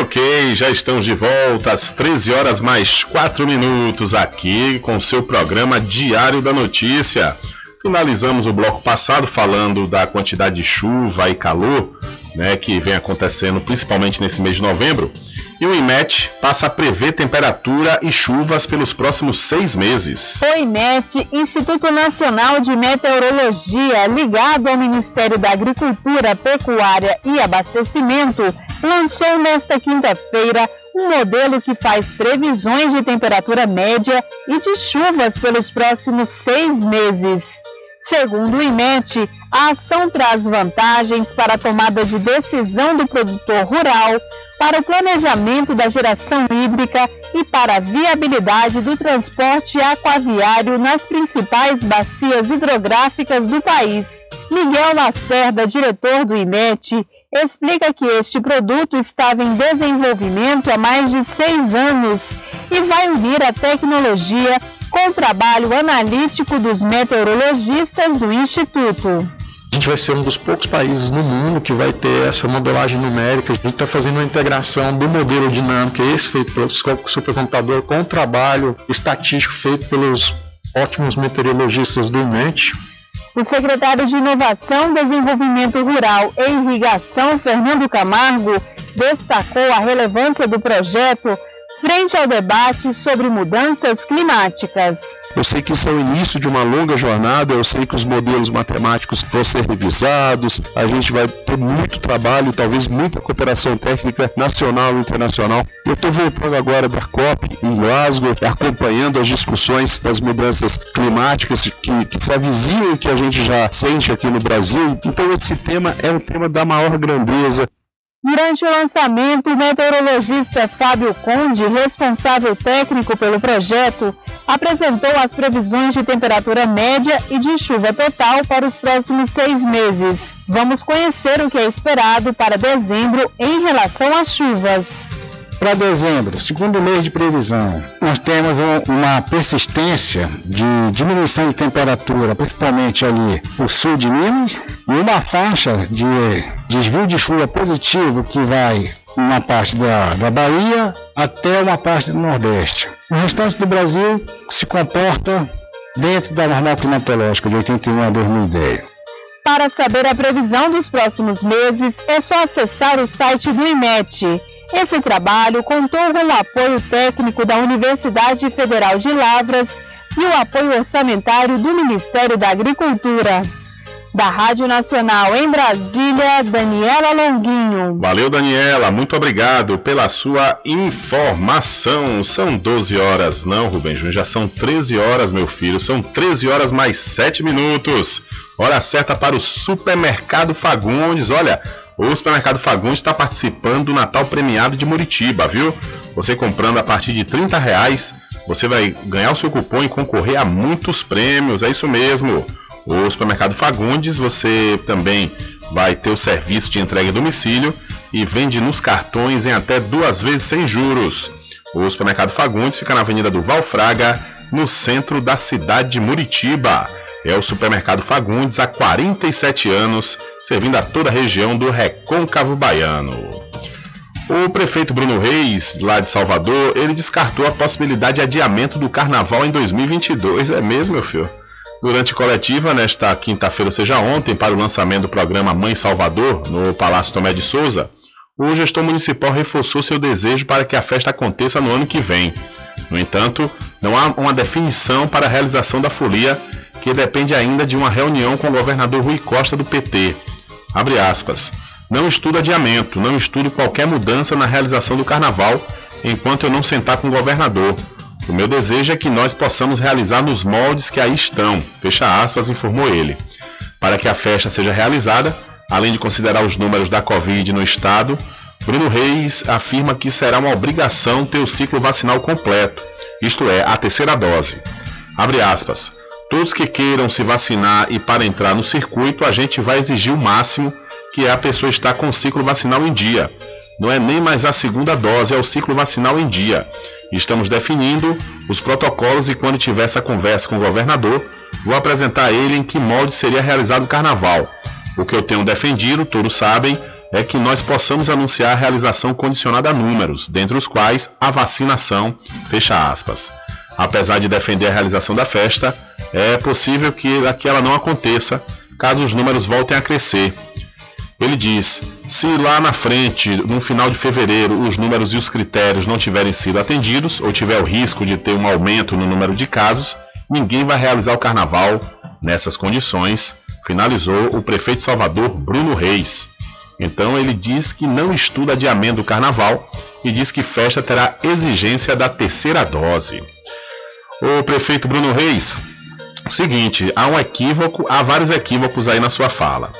Ok, já estamos de volta às 13 horas mais 4 minutos aqui com o seu programa Diário da Notícia. Finalizamos o bloco passado falando da quantidade de chuva e calor né, que vem acontecendo principalmente nesse mês de novembro. E o IMET passa a prever temperatura e chuvas pelos próximos seis meses. O IMET, Instituto Nacional de Meteorologia, ligado ao Ministério da Agricultura, Pecuária e Abastecimento, lançou nesta quinta-feira um modelo que faz previsões de temperatura média e de chuvas pelos próximos seis meses. Segundo o IMET, a ação traz vantagens para a tomada de decisão do produtor rural, para o planejamento da geração hídrica e para a viabilidade do transporte aquaviário nas principais bacias hidrográficas do país. Miguel Lacerda, diretor do IMET, explica que este produto estava em desenvolvimento há mais de seis anos e vai unir a tecnologia com o trabalho analítico dos meteorologistas do Instituto. A gente vai ser um dos poucos países no mundo que vai ter essa modelagem numérica. A gente está fazendo uma integração do modelo dinâmico, esse feito pelo supercomputador, com o trabalho estatístico feito pelos ótimos meteorologistas do IMET. O secretário de Inovação, Desenvolvimento Rural e Irrigação, Fernando Camargo, destacou a relevância do projeto frente ao debate sobre mudanças climáticas. Eu sei que isso é o início de uma longa jornada, eu sei que os modelos matemáticos vão ser revisados, a gente vai ter muito trabalho, talvez muita cooperação técnica nacional e internacional. Eu estou voltando agora da COP em Glasgow, acompanhando as discussões das mudanças climáticas que, que se avizinham que a gente já sente aqui no Brasil. Então esse tema é um tema da maior grandeza, Durante o lançamento, o meteorologista Fábio Conde, responsável técnico pelo projeto, apresentou as previsões de temperatura média e de chuva total para os próximos seis meses. Vamos conhecer o que é esperado para dezembro em relação às chuvas. Para dezembro, segundo mês de previsão, nós temos uma persistência de diminuição de temperatura, principalmente ali no sul de Minas, e uma faixa de desvio de chuva positivo que vai uma parte da, da Bahia até uma parte do Nordeste. O restante do Brasil se comporta dentro da normal climatológica de 81 a 2010. Para saber a previsão dos próximos meses, é só acessar o site do IMET. Esse trabalho contou com o apoio técnico da Universidade Federal de Lavras e o apoio orçamentário do Ministério da Agricultura. Da Rádio Nacional em Brasília, Daniela Longuinho. Valeu, Daniela. Muito obrigado pela sua informação. São 12 horas, não, Rubem Júnior, já são 13 horas, meu filho. São 13 horas mais 7 minutos. Hora certa para o Supermercado Fagundes. Olha, o Supermercado Fagundes está participando do Natal Premiado de Muritiba, viu? Você comprando a partir de 30 reais, você vai ganhar o seu cupom e concorrer a muitos prêmios. É isso mesmo. O supermercado Fagundes, você também vai ter o serviço de entrega em domicílio e vende nos cartões em até duas vezes sem juros. O supermercado Fagundes fica na Avenida do Valfraga, no centro da cidade de Muritiba. É o supermercado Fagundes há 47 anos, servindo a toda a região do Recôncavo Baiano. O prefeito Bruno Reis, lá de Salvador, ele descartou a possibilidade de adiamento do carnaval em 2022. É mesmo, meu filho? Durante coletiva, nesta quinta-feira, ou seja, ontem, para o lançamento do programa Mãe Salvador, no Palácio Tomé de Souza, o gestor municipal reforçou seu desejo para que a festa aconteça no ano que vem. No entanto, não há uma definição para a realização da folia, que depende ainda de uma reunião com o governador Rui Costa do PT. Abre aspas. Não estudo adiamento, não estudo qualquer mudança na realização do carnaval enquanto eu não sentar com o governador. O meu desejo é que nós possamos realizar nos moldes que aí estão, fecha aspas, informou ele. Para que a festa seja realizada, além de considerar os números da Covid no estado, Bruno Reis afirma que será uma obrigação ter o ciclo vacinal completo, isto é, a terceira dose. Abre aspas. Todos que queiram se vacinar e para entrar no circuito, a gente vai exigir o máximo, que é a pessoa estar com o ciclo vacinal em dia. Não é nem mais a segunda dose, é o ciclo vacinal em dia. Estamos definindo os protocolos e quando tiver essa conversa com o governador, vou apresentar a ele em que molde seria realizado o carnaval. O que eu tenho defendido, todos sabem, é que nós possamos anunciar a realização condicionada a números, dentre os quais a vacinação, fecha aspas. Apesar de defender a realização da festa, é possível que, que ela não aconteça, caso os números voltem a crescer. Ele diz: se lá na frente, no final de fevereiro, os números e os critérios não tiverem sido atendidos, ou tiver o risco de ter um aumento no número de casos, ninguém vai realizar o carnaval nessas condições, finalizou o prefeito Salvador, Bruno Reis. Então ele diz que não estuda adiamento do carnaval e diz que festa terá exigência da terceira dose. O prefeito Bruno Reis, o seguinte, há um equívoco, há vários equívocos aí na sua fala.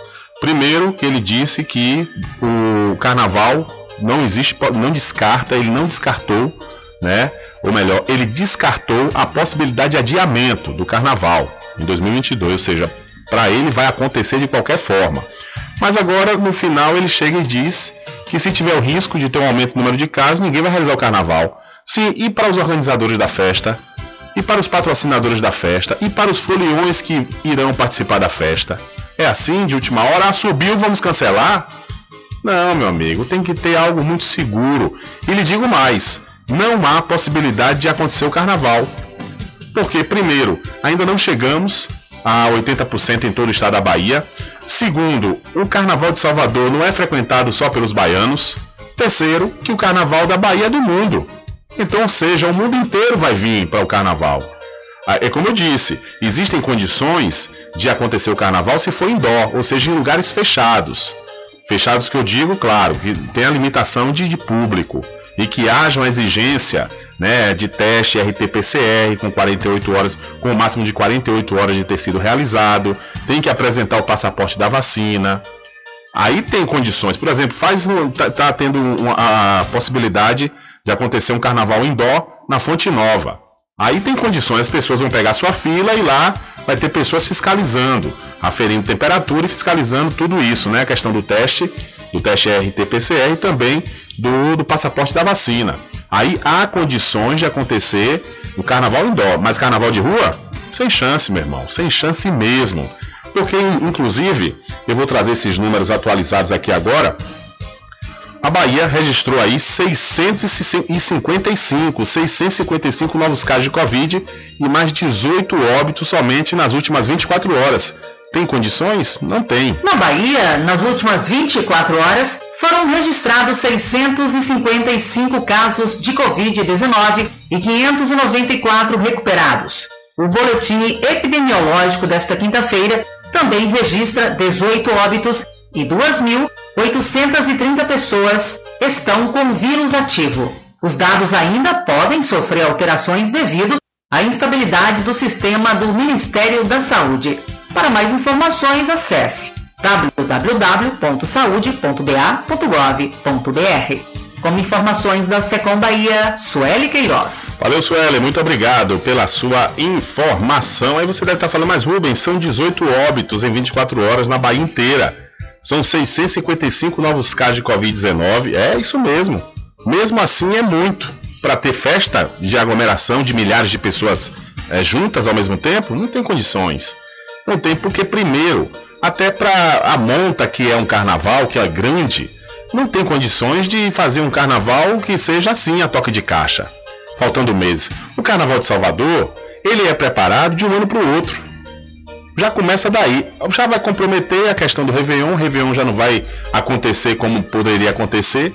Primeiro, que ele disse que o carnaval não existe, não descarta, ele não descartou, né? Ou melhor, ele descartou a possibilidade de adiamento do carnaval em 2022, ou seja, para ele vai acontecer de qualquer forma. Mas agora, no final, ele chega e diz que se tiver o risco de ter um aumento no número de casos, ninguém vai realizar o carnaval. Se e para os organizadores da festa, e para os patrocinadores da festa, e para os foliões que irão participar da festa. É assim, de última hora, ah, subiu, vamos cancelar? Não, meu amigo, tem que ter algo muito seguro. E lhe digo mais: não há possibilidade de acontecer o carnaval. Porque, primeiro, ainda não chegamos a 80% em todo o estado da Bahia. Segundo, o carnaval de Salvador não é frequentado só pelos baianos. Terceiro, que o carnaval da Bahia é do mundo. Então, ou seja, o mundo inteiro vai vir para o carnaval. Ah, é como eu disse, existem condições de acontecer o carnaval se for indoor, ou seja, em lugares fechados. Fechados que eu digo, claro, que tem a limitação de, de público e que haja uma exigência né, de teste RT-PCR com 48 horas, com o máximo de 48 horas de ter sido realizado, tem que apresentar o passaporte da vacina. Aí tem condições, por exemplo, faz tá, tá tendo uma, a possibilidade de acontecer um carnaval indoor na Fonte Nova. Aí tem condições, as pessoas vão pegar sua fila e lá vai ter pessoas fiscalizando, aferindo temperatura e fiscalizando tudo isso, né? A questão do teste, do teste RT-PCR e também do, do passaporte da vacina. Aí há condições de acontecer o carnaval indoor, mas carnaval de rua? Sem chance, meu irmão, sem chance mesmo. Porque, inclusive, eu vou trazer esses números atualizados aqui agora. A Bahia registrou aí 655, 655 novos casos de Covid e mais de 18 óbitos somente nas últimas 24 horas. Tem condições? Não tem. Na Bahia, nas últimas 24 horas, foram registrados 655 casos de Covid-19 e 594 recuperados. O boletim epidemiológico desta quinta-feira também registra 18 óbitos e 2.830 pessoas estão com vírus ativo. Os dados ainda podem sofrer alterações devido à instabilidade do sistema do Ministério da Saúde. Para mais informações, acesse www.saude.ba.gov.br. Com informações da Secom Bahia, Sueli Queiroz. Valeu, Sueli, muito obrigado pela sua informação. Aí você deve estar falando, mas Rubens, são 18 óbitos em 24 horas na Bahia inteira. São 655 novos casos de Covid-19. É isso mesmo. Mesmo assim, é muito. Para ter festa de aglomeração de milhares de pessoas é, juntas ao mesmo tempo, não tem condições. Não tem porque, primeiro, até para a monta que é um carnaval, que é grande, não tem condições de fazer um carnaval que seja assim, a toque de caixa. Faltando meses. O carnaval de Salvador, ele é preparado de um ano para o outro. Já começa daí. Já vai comprometer a questão do Réveillon. O Réveillon já não vai acontecer como poderia acontecer.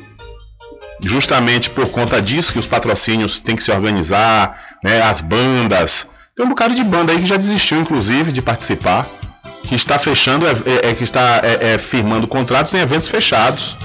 Justamente por conta disso que os patrocínios têm que se organizar, né, as bandas. Tem um bocado de banda aí que já desistiu, inclusive, de participar. Que está fechando, é, é, é que está é, é, firmando contratos em eventos fechados.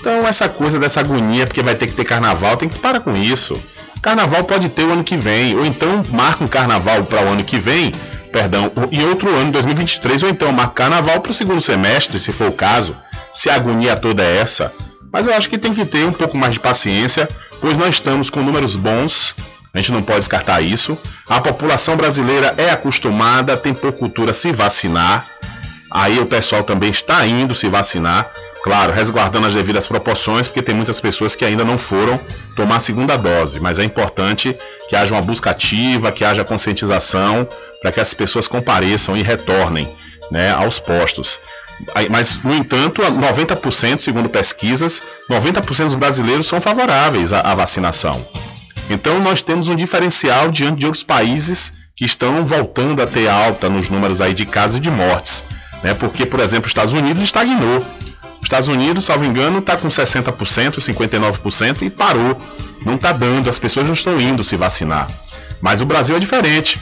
Então essa coisa dessa agonia, porque vai ter que ter carnaval, tem que parar com isso. Carnaval pode ter o ano que vem, ou então marca um carnaval para o ano que vem, perdão, em outro ano, 2023, ou então marca carnaval para o segundo semestre, se for o caso, se a agonia toda é essa. Mas eu acho que tem que ter um pouco mais de paciência, pois nós estamos com números bons, a gente não pode descartar isso. A população brasileira é acostumada, tem por cultura se vacinar. Aí o pessoal também está indo se vacinar. Claro, resguardando as devidas proporções, porque tem muitas pessoas que ainda não foram tomar a segunda dose, mas é importante que haja uma busca ativa, que haja conscientização, para que as pessoas compareçam e retornem né, aos postos. Mas, no entanto, 90%, segundo pesquisas, 90% dos brasileiros são favoráveis à, vacinação. Então, nós temos um diferencial diante de outros países que estão voltando a ter alta nos números aí de casos e de mortes. Né? Porque, por exemplo, os Estados Unidos estagnou. Estados Unidos, salvo engano, está com 60%, 59% e parou. Não está dando, as pessoas não estão indo se vacinar. Mas o Brasil é diferente.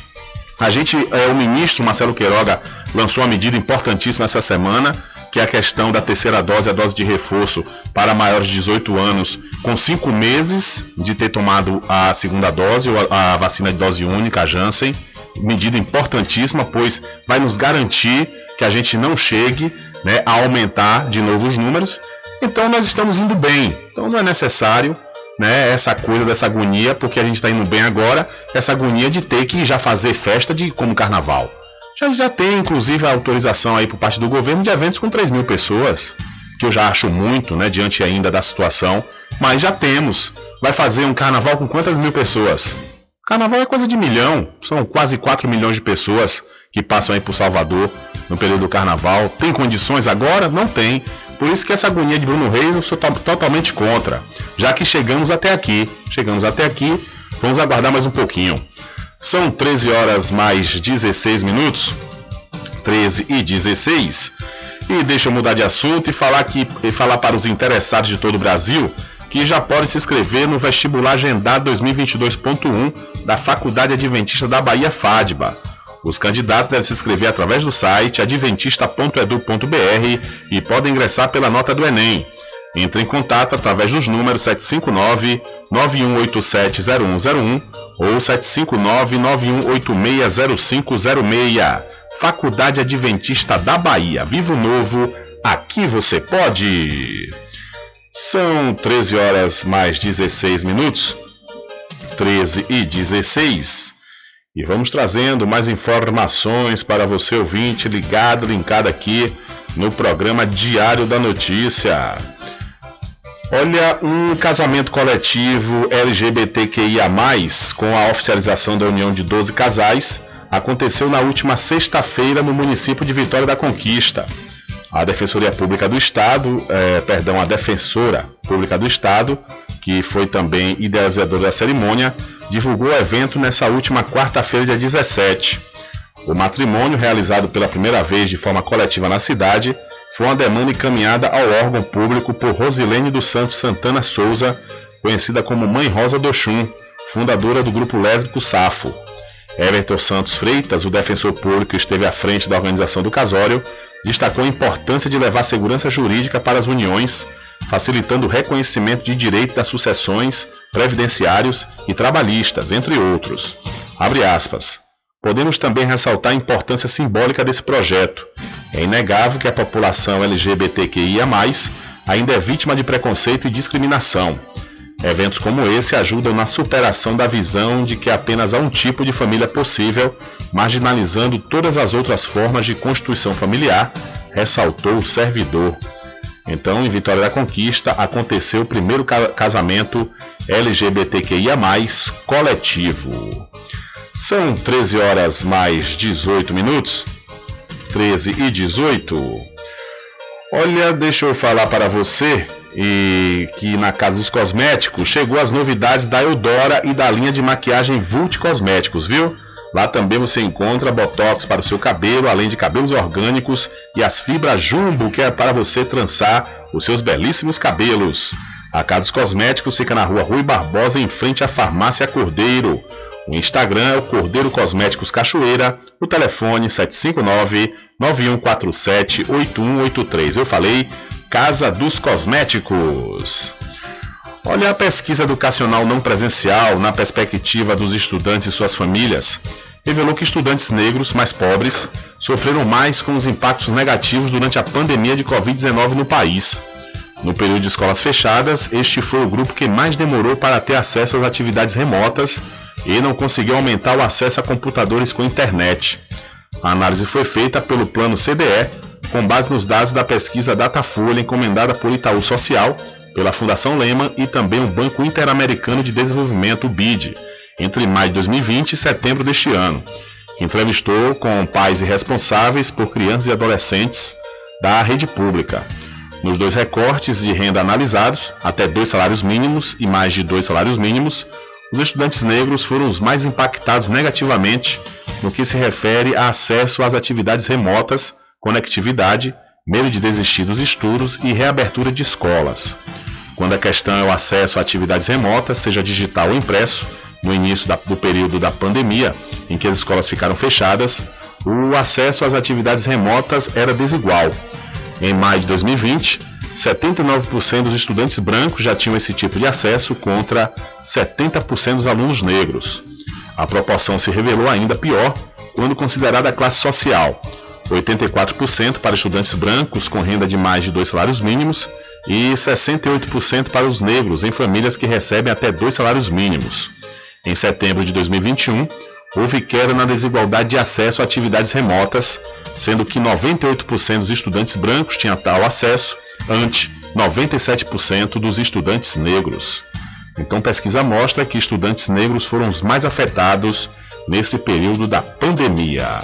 A gente, é, o ministro Marcelo Queiroga lançou uma medida importantíssima essa semana, que é a questão da terceira dose, a dose de reforço para maiores de 18 anos, com cinco meses de ter tomado a segunda dose, ou a vacina de dose única, a Janssen. Medida importantíssima, pois vai nos garantir que a gente não chegue né, a aumentar de novo os números. Então nós estamos indo bem. Então não é necessário né, essa coisa dessa agonia, porque a gente está indo bem agora, essa agonia de ter que já fazer festa de como carnaval. Já, já tem, inclusive, a autorização aí por parte do governo de eventos com 3 mil pessoas, que eu já acho muito, né, diante ainda da situação, mas já temos. Vai fazer um carnaval com quantas mil pessoas? Carnaval é coisa de milhão, são quase 4 milhões de pessoas que passam aí por Salvador no período do carnaval. Tem condições agora? Não tem. Por isso que essa agonia de Bruno Reis eu sou totalmente contra. Já que chegamos até aqui, chegamos até aqui, vamos aguardar mais um pouquinho. São 13 horas mais 16 minutos. 13 e 16. E deixa eu mudar de assunto e falar aqui e falar para os interessados de todo o Brasil que já podem se inscrever no vestibular agendado 2022.1 da Faculdade Adventista da Bahia FADBA. Os candidatos devem se inscrever através do site adventista.edu.br e podem ingressar pela nota do Enem. Entre em contato através dos números 759-9187-0101 ou 759-9186-0506. Faculdade Adventista da Bahia. Vivo Novo, aqui você pode! São 13 horas mais 16 minutos. 13 e 16. E vamos trazendo mais informações para você ouvinte ligado, linkado aqui no programa Diário da Notícia. Olha, um casamento coletivo LGBTQIA, com a oficialização da união de 12 casais, aconteceu na última sexta-feira no município de Vitória da Conquista. A Defensoria Pública do Estado, eh, perdão, a Defensora Pública do Estado, que foi também idealizadora da cerimônia, divulgou o evento nessa última quarta-feira, dia 17. O matrimônio, realizado pela primeira vez de forma coletiva na cidade, foi uma demanda encaminhada ao órgão público por Rosilene dos Santos Santana Souza, conhecida como Mãe Rosa do Chum, fundadora do grupo lésbico Safo. Everton Santos Freitas, o defensor público que esteve à frente da organização do casório, destacou a importância de levar segurança jurídica para as uniões, facilitando o reconhecimento de direito das sucessões, previdenciários e trabalhistas, entre outros. Podemos também ressaltar a importância simbólica desse projeto. É inegável que a população LGBTQIA, ainda é vítima de preconceito e discriminação. Eventos como esse ajudam na superação da visão de que apenas há um tipo de família possível, marginalizando todas as outras formas de constituição familiar, ressaltou o servidor. Então, em Vitória da Conquista, aconteceu o primeiro casamento LGBTQIA, coletivo. São 13 horas mais 18 minutos. 13 e 18. Olha, deixa eu falar para você e que na Casa dos Cosméticos chegou as novidades da Eudora e da linha de maquiagem Vult Cosméticos, viu? Lá também você encontra botox para o seu cabelo, além de cabelos orgânicos e as fibras Jumbo, que é para você trançar os seus belíssimos cabelos. A Casa dos Cosméticos fica na rua Rui Barbosa, em frente à Farmácia Cordeiro. O Instagram é o Cordeiro Cosméticos Cachoeira, o telefone 759 9147 8183. Eu falei Casa dos Cosméticos. Olha a pesquisa educacional não presencial na perspectiva dos estudantes e suas famílias. Revelou que estudantes negros mais pobres sofreram mais com os impactos negativos durante a pandemia de Covid-19 no país. No período de escolas fechadas, este foi o grupo que mais demorou para ter acesso às atividades remotas e não conseguiu aumentar o acesso a computadores com internet. A análise foi feita pelo Plano CDE, com base nos dados da pesquisa Datafolha encomendada por Itaú Social, pela Fundação Lehman e também o Banco Interamericano de Desenvolvimento, BID, entre maio de 2020 e setembro deste ano. Entrevistou com pais e responsáveis por crianças e adolescentes da rede pública. Nos dois recortes de renda analisados, até dois salários mínimos e mais de dois salários mínimos, os estudantes negros foram os mais impactados negativamente no que se refere a acesso às atividades remotas, conectividade, medo de desistir dos estudos e reabertura de escolas. Quando a questão é o acesso a atividades remotas, seja digital ou impresso, no início da, do período da pandemia, em que as escolas ficaram fechadas, o acesso às atividades remotas era desigual. Em maio de 2020, 79% dos estudantes brancos já tinham esse tipo de acesso contra 70% dos alunos negros. A proporção se revelou ainda pior quando considerada a classe social. 84% para estudantes brancos com renda de mais de dois salários mínimos e 68% para os negros em famílias que recebem até dois salários mínimos. Em setembro de 2021, houve queda na desigualdade de acesso a atividades remotas, sendo que 98% dos estudantes brancos tinham tal acesso, ante 97% dos estudantes negros. Então, pesquisa mostra que estudantes negros foram os mais afetados nesse período da pandemia.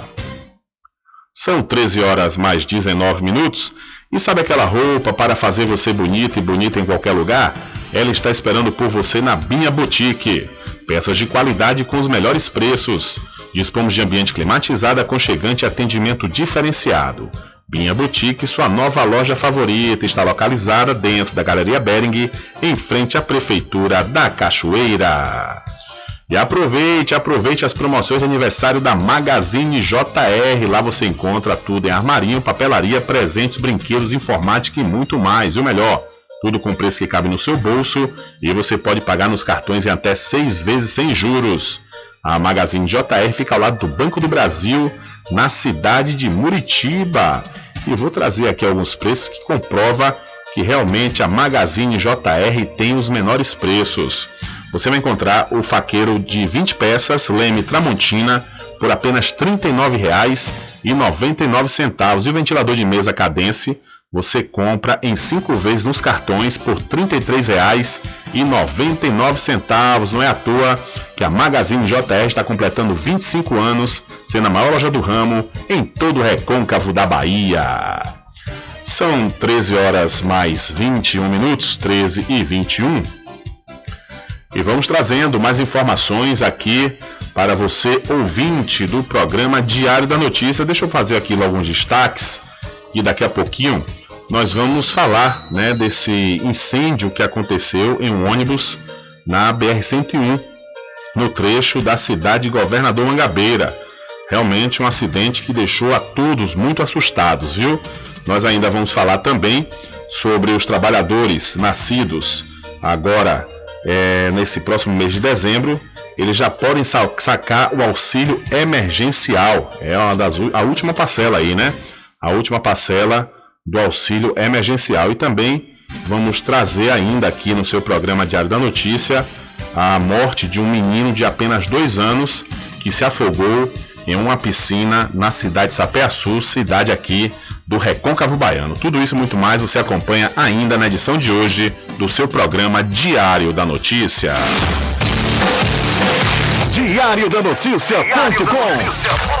São 13 horas mais 19 minutos. E sabe aquela roupa para fazer você bonita e bonita em qualquer lugar? Ela está esperando por você na Binha Boutique. Peças de qualidade com os melhores preços. Dispomos de ambiente climatizado, aconchegante e atendimento diferenciado. Binha Boutique, sua nova loja favorita, está localizada dentro da Galeria Bering, em frente à Prefeitura da Cachoeira. E aproveite, aproveite as promoções de aniversário da Magazine JR. Lá você encontra tudo em armarinho, papelaria, presentes, brinquedos, informática e muito mais. E o melhor, tudo com preço que cabe no seu bolso e você pode pagar nos cartões em até seis vezes sem juros. A Magazine JR fica ao lado do Banco do Brasil, na cidade de Muritiba. E vou trazer aqui alguns preços que comprova que realmente a Magazine JR tem os menores preços. Você vai encontrar o faqueiro de 20 peças Leme Tramontina por apenas R$ 39,99 e o ventilador de mesa Cadence você compra em 5 vezes nos cartões por R$ 33,99. Não é à toa que a Magazine JR está completando 25 anos, sendo a maior loja do ramo em todo o recôncavo da Bahia. São 13 horas mais 21 minutos, 13 e 21. E vamos trazendo mais informações aqui para você, ouvinte do programa Diário da Notícia. Deixa eu fazer aqui alguns destaques e daqui a pouquinho nós vamos falar né, desse incêndio que aconteceu em um ônibus na BR-101, no trecho da cidade de Governador Mangabeira. Realmente um acidente que deixou a todos muito assustados, viu? Nós ainda vamos falar também sobre os trabalhadores nascidos agora é, nesse próximo mês de dezembro. Eles já podem sacar o auxílio emergencial. É uma das, a última parcela aí, né? A última parcela do auxílio emergencial. E também vamos trazer ainda aqui no seu programa Diário da Notícia a morte de um menino de apenas dois anos que se afogou em uma piscina na cidade de Sapé-Açu, cidade aqui do Recôncavo Baiano. Tudo isso e muito mais você acompanha ainda na edição de hoje do seu programa Diário da Notícia. Diário da Notícia.com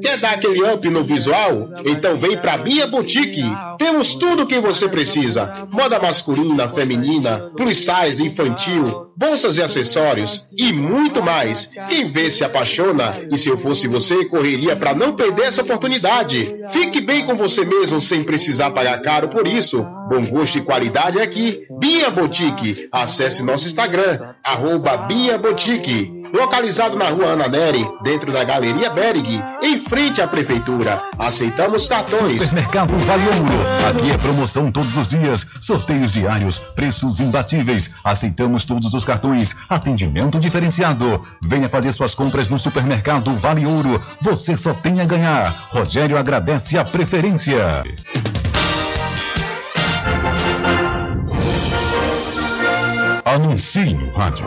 Quer dar aquele up no visual? Então vem pra Bia Boutique. Temos tudo o que você precisa: moda masculina, feminina, plus size, infantil, bolsas e acessórios e muito mais. Quem vê se apaixona e se eu fosse você, correria para não perder essa oportunidade. Fique bem com você mesmo sem precisar pagar caro por isso. Bom gosto e qualidade é aqui. Bia Boutique. Acesse nosso Instagram, arroba Bia Boutique localizado na rua Ana Neri, dentro da Galeria Berg, em frente à Prefeitura. Aceitamos cartões. Supermercado Vale Ouro. Aqui é promoção todos os dias, sorteios diários, preços imbatíveis. Aceitamos todos os cartões, atendimento diferenciado. Venha fazer suas compras no Supermercado Vale Ouro. Você só tem a ganhar. Rogério agradece a preferência. Anuncie no rádio.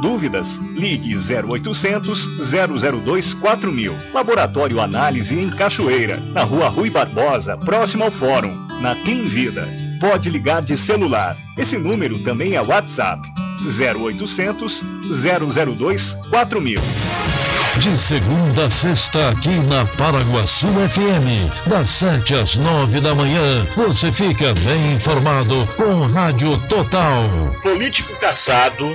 Dúvidas? Ligue 0800 002 4000. Laboratório Análise em Cachoeira, na rua Rui Barbosa, próximo ao Fórum. na Clean Vida. Pode ligar de celular. Esse número também é WhatsApp. 0800 002 4000. De segunda a sexta, aqui na Paraguaçu FM, das 7 às 9 da manhã, você fica bem informado com Rádio Total. Político caçado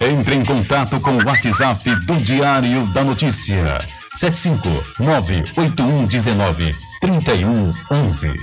Entre em contato com o WhatsApp do Diário da Notícia. 759-8119-3111.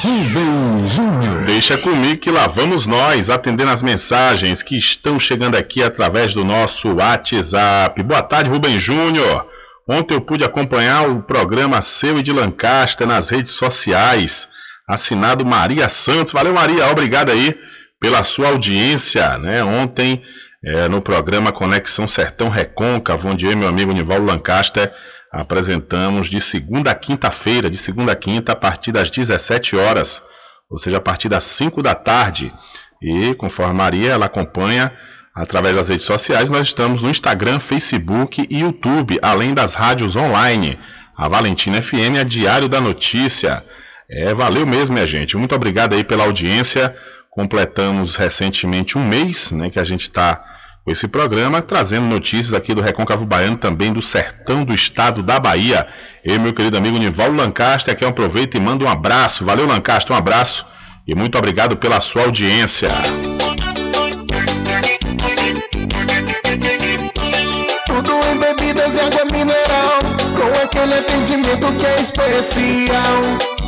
Rubem Júnior. Deixa comigo que lá vamos nós atendendo as mensagens que estão chegando aqui através do nosso WhatsApp. Boa tarde, Rubem Júnior. Ontem eu pude acompanhar o programa seu e de Lancaster nas redes sociais. Assinado Maria Santos. Valeu, Maria. Obrigado aí pela sua audiência, né? Ontem, é, no programa Conexão Sertão Recôncavo, onde eu e meu amigo Nivaldo Lancaster apresentamos de segunda a quinta-feira, de segunda a quinta, a partir das 17 horas, ou seja, a partir das 5 da tarde. E, conforme a Maria, ela acompanha através das redes sociais, nós estamos no Instagram, Facebook e YouTube, além das rádios online. A Valentina FM, a Diário da Notícia. É, valeu mesmo, minha gente. Muito obrigado aí pela audiência completamos recentemente um mês né, que a gente está com esse programa, trazendo notícias aqui do Recôncavo Baiano, também do sertão do estado da Bahia. Eu, meu querido amigo Nivaldo Lancaster, aqui eu aproveito e mando um abraço. Valeu, Lancaster, um abraço e muito obrigado pela sua audiência. Tudo em bebidas e água mineral, com aquele atendimento que é especial.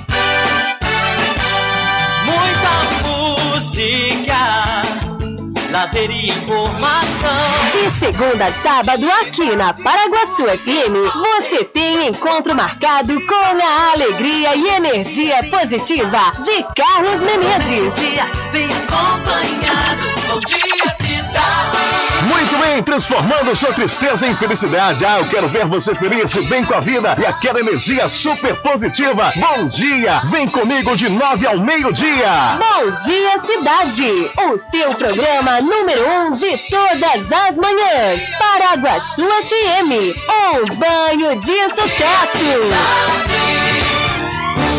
Muita lazer e informação. De segunda a sábado, aqui na Paraguaçu FM, você tem encontro marcado com a alegria e energia positiva de Carlos Menezes. Bem acompanhado, bom dia cidade. Muito bem, transformando sua tristeza em felicidade. Ah, eu quero ver você feliz, bem com a vida e aquela energia super positiva. Bom dia! Vem comigo de nove ao meio-dia. Bom dia, cidade! O seu programa número um de todas as manhãs. Paraguaçu FM. Um banho de sucesso.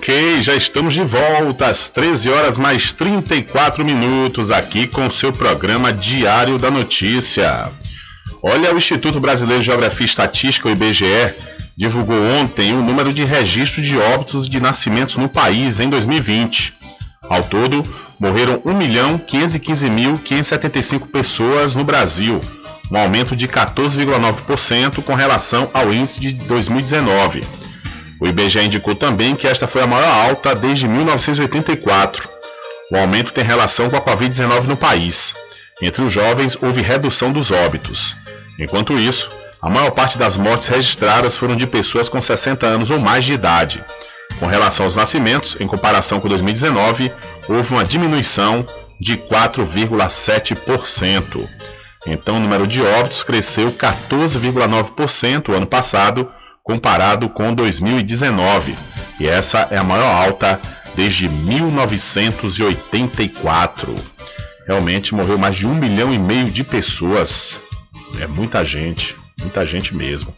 Ok, já estamos de volta às 13 horas mais 34 minutos aqui com seu programa Diário da Notícia. Olha, o Instituto Brasileiro de Geografia e Estatística, o IBGE, divulgou ontem o número de registros de óbitos de nascimentos no país em 2020. Ao todo, morreram 1.515.575 pessoas no Brasil, um aumento de 14,9% com relação ao índice de 2019. O IBGE indicou também que esta foi a maior alta desde 1984. O aumento tem relação com a Covid-19 no país. Entre os jovens, houve redução dos óbitos. Enquanto isso, a maior parte das mortes registradas foram de pessoas com 60 anos ou mais de idade. Com relação aos nascimentos, em comparação com 2019, houve uma diminuição de 4,7%. Então, o número de óbitos cresceu 14,9% ano passado, comparado com 2019, e essa é a maior alta desde 1984. Realmente morreu mais de um milhão e meio de pessoas. É muita gente, muita gente mesmo.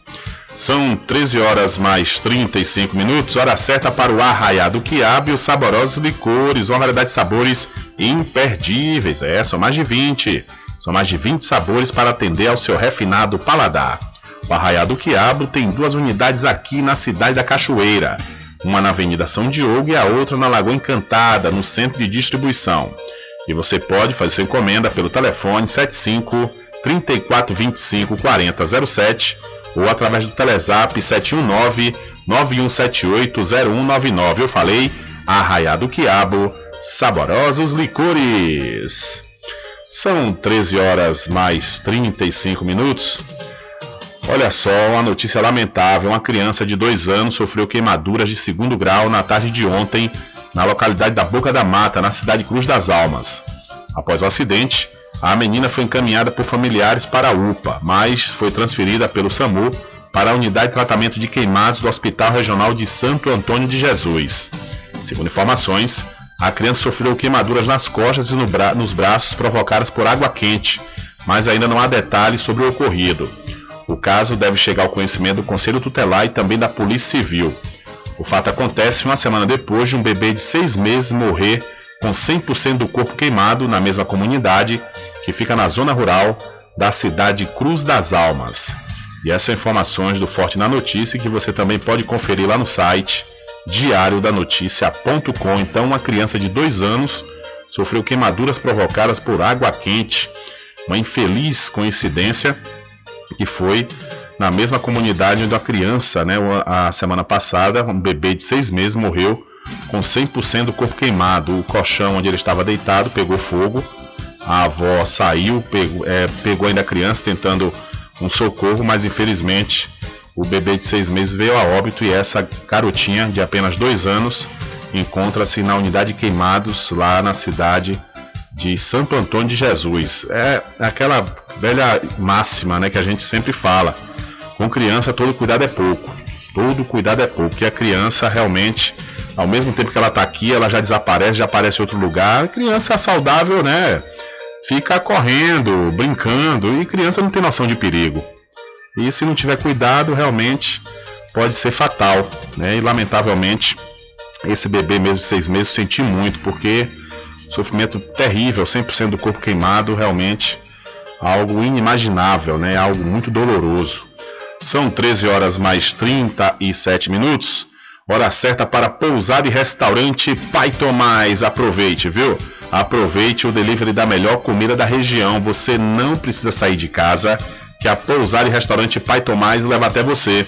São 13 horas mais 35 minutos, hora certa para o arraiado quiabo e os saborosos licores, uma variedade de sabores imperdíveis. É, são mais de 20. São mais de 20 sabores para atender ao seu refinado paladar. O Arraiá do Quiabo tem duas unidades aqui na cidade da Cachoeira, uma na Avenida São Diogo e a outra na Lagoa Encantada, no centro de distribuição. E você pode fazer sua encomenda pelo telefone 75 3425 4007 ou através do Telezap 719 9178 0199. Eu falei Arraiá do Quiabo, saborosos licores. São 13 horas mais 35 minutos. Olha só, uma notícia lamentável: uma criança de dois anos sofreu queimaduras de segundo grau na tarde de ontem na localidade da Boca da Mata, na cidade Cruz das Almas. Após o acidente, a menina foi encaminhada por familiares para a UPA, mas foi transferida pelo SAMU para a unidade de tratamento de queimados do Hospital Regional de Santo Antônio de Jesus. Segundo informações, a criança sofreu queimaduras nas costas e no bra nos braços provocadas por água quente, mas ainda não há detalhes sobre o ocorrido. O caso deve chegar ao conhecimento do Conselho Tutelar e também da Polícia Civil. O fato acontece uma semana depois de um bebê de seis meses morrer com 100% do corpo queimado na mesma comunidade, que fica na zona rural da cidade Cruz das Almas. E essas são informações do Forte na Notícia que você também pode conferir lá no site diariodanoticia.com. Então, uma criança de dois anos sofreu queimaduras provocadas por água quente. Uma infeliz coincidência que foi na mesma comunidade onde a criança, né, a semana passada, um bebê de seis meses morreu com 100% do corpo queimado. O colchão onde ele estava deitado pegou fogo. A avó saiu, pegou, é, pegou ainda a criança tentando um socorro, mas infelizmente o bebê de seis meses veio a óbito e essa garotinha de apenas dois anos encontra-se na unidade queimados lá na cidade de Santo Antônio de Jesus. É aquela velha máxima né, que a gente sempre fala. Com criança todo cuidado é pouco. Todo cuidado é pouco. E a criança realmente, ao mesmo tempo que ela está aqui, ela já desaparece, já aparece em outro lugar. A criança saudável, né? Fica correndo, brincando, e criança não tem noção de perigo. E se não tiver cuidado, realmente pode ser fatal. Né? E lamentavelmente, esse bebê mesmo de seis meses senti muito, porque sofrimento terrível, 100% do corpo queimado, realmente algo inimaginável, né? algo muito doloroso. São 13 horas mais 37 minutos. Hora certa para pousar e restaurante Pai Tomás. Aproveite, viu? Aproveite o delivery da melhor comida da região. Você não precisa sair de casa que a Pousar e Restaurante Pai Tomás leva até você.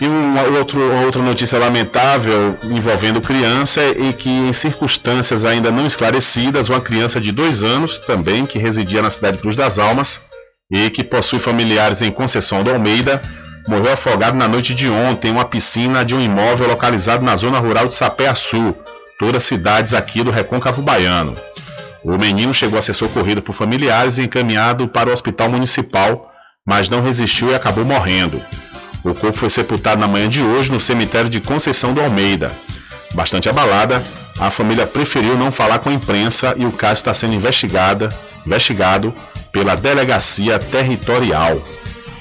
E uma outro, outra notícia lamentável envolvendo criança e que, em circunstâncias ainda não esclarecidas, uma criança de dois anos, também que residia na cidade de Cruz das Almas e que possui familiares em Conceição do Almeida, morreu afogado na noite de ontem em uma piscina de um imóvel localizado na zona rural de Sapé-Açu, todas cidades aqui do Recôncavo Baiano. O menino chegou a ser socorrido por familiares e encaminhado para o hospital municipal, mas não resistiu e acabou morrendo. O corpo foi sepultado na manhã de hoje no cemitério de Conceição do Almeida. Bastante abalada, a família preferiu não falar com a imprensa e o caso está sendo investigada, investigado pela delegacia territorial.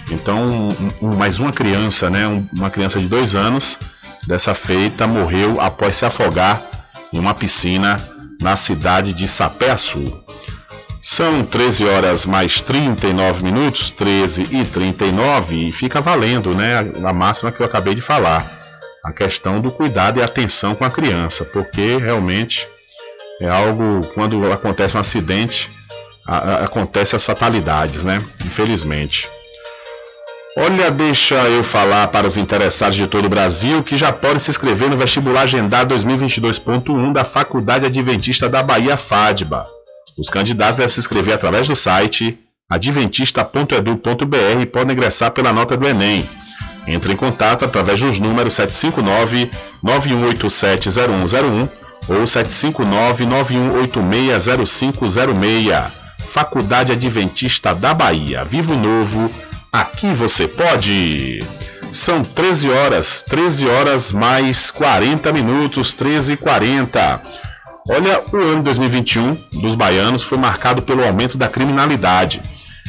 Então, um, um, mais uma criança, né, uma criança de dois anos, dessa feita, morreu após se afogar em uma piscina na cidade de Sapé-Açu. São 13 horas mais 39 minutos, 13 e 39, e fica valendo né, a máxima que eu acabei de falar. A questão do cuidado e atenção com a criança, porque realmente é algo, quando acontece um acidente, a, a, acontece as fatalidades, né? Infelizmente. Olha, deixa eu falar para os interessados de todo o Brasil que já podem se inscrever no vestibular agendado 2022.1 da Faculdade Adventista da Bahia FADBA. Os candidatos devem se inscrever através do site adventista.edu.br e podem ingressar pela nota do Enem. Entre em contato através dos números 759-9187-0101 ou 759-9186-0506. Faculdade Adventista da Bahia. Vivo Novo, aqui você pode! São 13 horas, 13 horas mais 40 minutos, 13 e 40. Olha, o ano 2021 dos baianos foi marcado pelo aumento da criminalidade.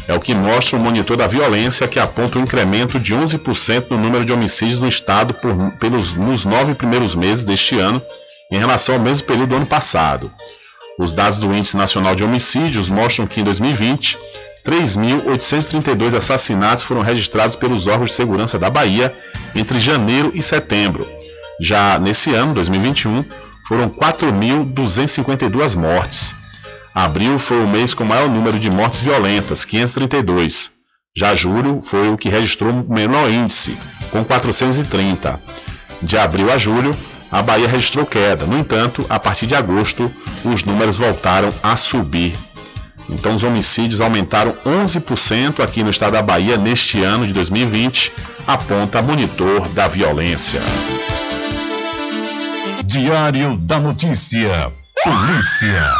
É o que mostra o monitor da violência que aponta um incremento de 11% no número de homicídios no estado por, pelos, nos nove primeiros meses deste ano em relação ao mesmo período do ano passado. Os dados do Índice Nacional de Homicídios mostram que em 2020, 3.832 assassinatos foram registrados pelos órgãos de segurança da Bahia entre janeiro e setembro. Já nesse ano, 2021, foram 4.252 mortes. Abril foi o mês com o maior número de mortes violentas, 532. Já julho foi o que registrou o menor índice, com 430. De abril a julho, a Bahia registrou queda. No entanto, a partir de agosto, os números voltaram a subir. Então, os homicídios aumentaram 11% aqui no estado da Bahia neste ano de 2020, aponta monitor da violência. Diário da Notícia. Polícia.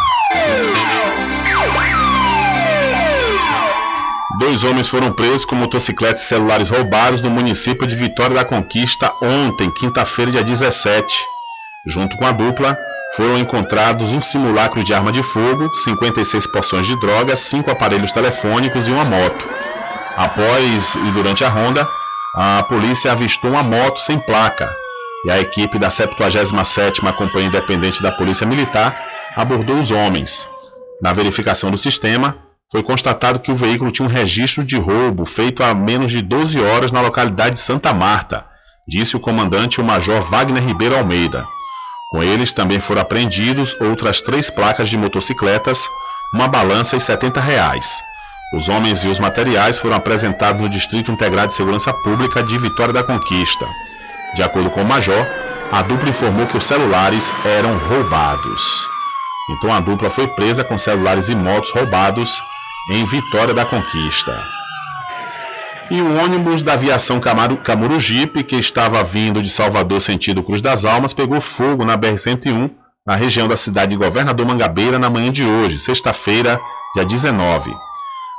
Dois homens foram presos com motocicletas e celulares roubados no município de Vitória da Conquista ontem, quinta-feira, dia 17. Junto com a dupla, foram encontrados um simulacro de arma de fogo, 56 porções de drogas, cinco aparelhos telefônicos e uma moto. Após e durante a ronda, a polícia avistou uma moto sem placa, e a equipe da 77ª Companhia Independente da Polícia Militar abordou os homens. Na verificação do sistema, foi constatado que o veículo tinha um registro de roubo feito há menos de 12 horas na localidade de Santa Marta, disse o comandante o Major Wagner Ribeiro Almeida. Com eles também foram apreendidos outras três placas de motocicletas, uma balança e 70 reais. Os homens e os materiais foram apresentados no Distrito Integrado de Segurança Pública de Vitória da Conquista. De acordo com o major, a dupla informou que os celulares eram roubados. Então a dupla foi presa com celulares e motos roubados em Vitória da Conquista. E o ônibus da aviação Camurugipe, que estava vindo de Salvador sentido Cruz das Almas, pegou fogo na BR-101, na região da cidade de Governador Mangabeira, na manhã de hoje, sexta-feira, dia 19.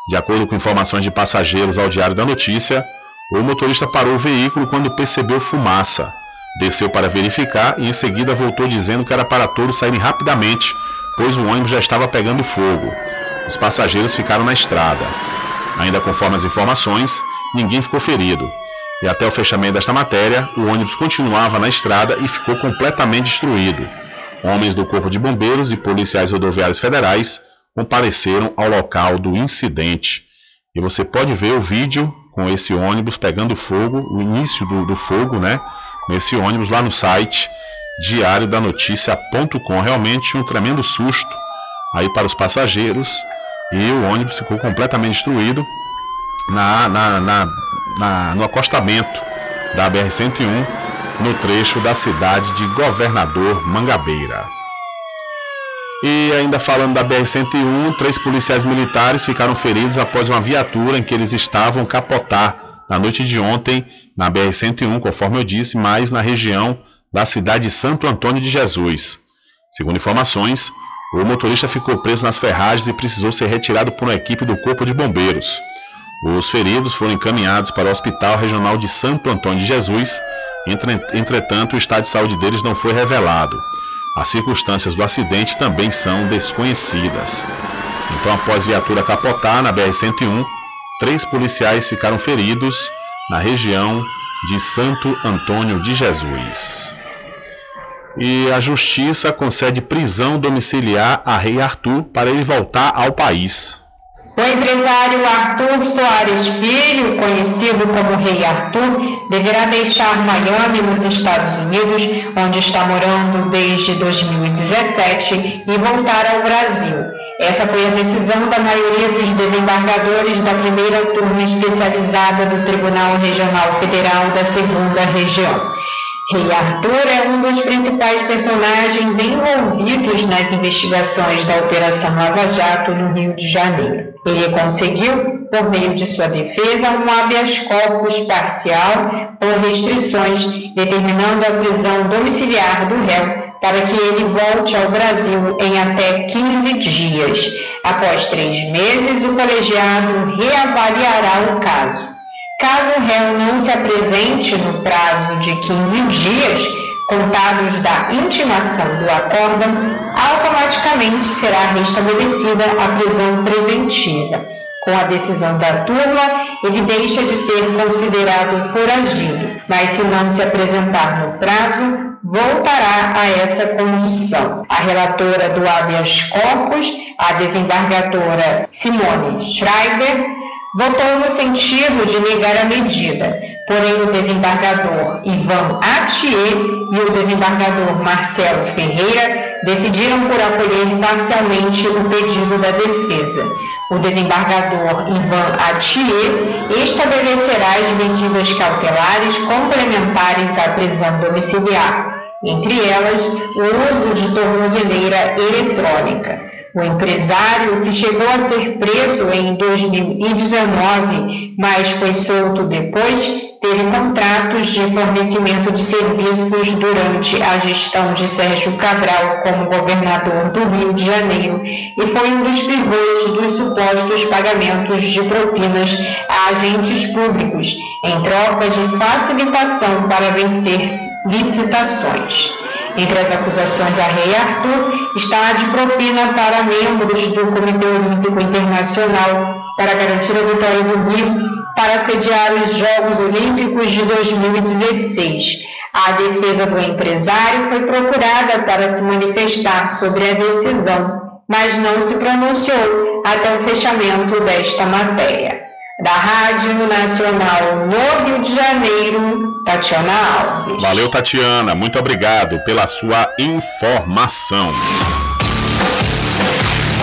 De acordo com informações de passageiros ao Diário da Notícia, o motorista parou o veículo quando percebeu fumaça. Desceu para verificar e em seguida voltou dizendo que era para todos saírem rapidamente, pois o ônibus já estava pegando fogo. Os passageiros ficaram na estrada. Ainda conforme as informações, ninguém ficou ferido. E até o fechamento desta matéria, o ônibus continuava na estrada e ficou completamente destruído. Homens do Corpo de Bombeiros e policiais rodoviários federais compareceram ao local do incidente. E você pode ver o vídeo com esse ônibus pegando fogo, o início do, do fogo, né? Nesse ônibus lá no site diariodanoticia.com. Realmente um tremendo susto aí para os passageiros e o ônibus ficou completamente destruído na, na, na, na no acostamento da BR-101, no trecho da cidade de Governador Mangabeira. E ainda falando da BR-101, três policiais militares ficaram feridos após uma viatura em que eles estavam capotar na noite de ontem na BR-101, conforme eu disse, mais na região da cidade de Santo Antônio de Jesus. Segundo informações, o motorista ficou preso nas ferragens e precisou ser retirado por uma equipe do Corpo de Bombeiros. Os feridos foram encaminhados para o Hospital Regional de Santo Antônio de Jesus, entretanto, o estado de saúde deles não foi revelado. As circunstâncias do acidente também são desconhecidas. Então, após viatura capotar na BR-101, três policiais ficaram feridos na região de Santo Antônio de Jesus. E a justiça concede prisão domiciliar a Rei Arthur para ele voltar ao país. O empresário Arthur Soares Filho, conhecido como Rei Arthur, deverá deixar Miami, nos Estados Unidos, onde está morando desde 2017, e voltar ao Brasil. Essa foi a decisão da maioria dos desembargadores da primeira turma especializada do Tribunal Regional Federal da Segunda Região. Rei Arthur é um dos principais personagens envolvidos nas investigações da Operação Lava Jato no Rio de Janeiro. Ele conseguiu, por meio de sua defesa, um habeas corpus parcial por restrições, determinando a prisão domiciliar do réu para que ele volte ao Brasil em até 15 dias. Após três meses, o colegiado reavaliará o caso. Caso o réu não se apresente no prazo de 15 dias, contados da intimação do acórdão, automaticamente será restabelecida a prisão preventiva. Com a decisão da turma, ele deixa de ser considerado foragido, mas se não se apresentar no prazo, voltará a essa condição. A relatora do habeas corpus, a desembargadora Simone Schreiber, votou no sentido de negar a medida, porém o desembargador Ivan Atier e o desembargador Marcelo Ferreira decidiram por acolher parcialmente o pedido da defesa. O desembargador Ivan Atier estabelecerá as medidas cautelares complementares à prisão domiciliar, entre elas o uso de tornozeleira eletrônica. O empresário, que chegou a ser preso em 2019, mas foi solto depois, teve contratos de fornecimento de serviços durante a gestão de Sérgio Cabral como governador do Rio de Janeiro e foi um dos pivôs dos supostos pagamentos de propinas a agentes públicos, em troca de facilitação para vencer licitações. Entre as acusações a Rei Arthur está a de propina para membros do Comitê Olímpico Internacional para garantir a vitória do Rio para sediar os Jogos Olímpicos de 2016. A defesa do empresário foi procurada para se manifestar sobre a decisão, mas não se pronunciou até o fechamento desta matéria. Da Rádio Nacional no Rio de Janeiro, Tatiana Alves. Valeu, Tatiana. Muito obrigado pela sua informação.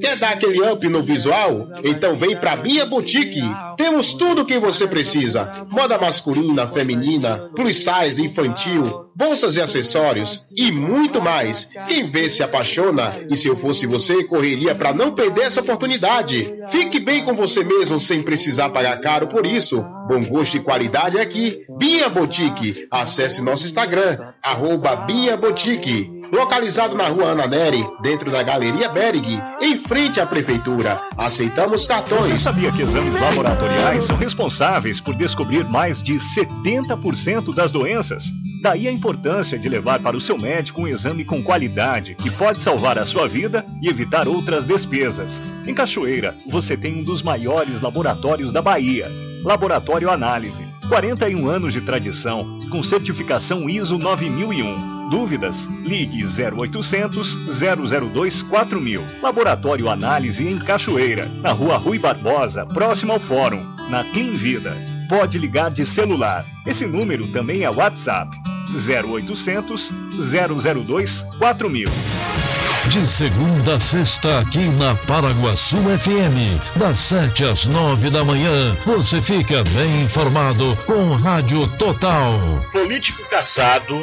Quer dar aquele up no visual? Então vem pra Bia Boutique. Temos tudo o que você precisa: moda masculina, feminina, plus size, infantil, bolsas e acessórios e muito mais. Quem vê se apaixona e se eu fosse você, correria para não perder essa oportunidade. Fique bem com você mesmo sem precisar pagar caro por isso. Bom gosto e qualidade aqui. Bia Boutique. Acesse nosso Instagram, arroba Bia Boutique. Localizado na rua Ana Neri, dentro da Galeria Berg, em frente à Prefeitura. Aceitamos cartões. Você sabia que exames laboratoriais são responsáveis por descobrir mais de 70% das doenças? Daí a importância de levar para o seu médico um exame com qualidade que pode salvar a sua vida e evitar outras despesas. Em Cachoeira, você tem um dos maiores laboratórios da Bahia. Laboratório Análise. 41 anos de tradição, com certificação ISO 9001. Dúvidas? Ligue 0800 002 4000. Laboratório Análise em Cachoeira, na Rua Rui Barbosa, próximo ao Fórum, na Clean Vida. Pode ligar de celular. Esse número também é WhatsApp. 0800 002 4000. De segunda a sexta, aqui na Paraguaçu FM, das 7 às 9 da manhã, você fica bem informado com Rádio Total. Político caçado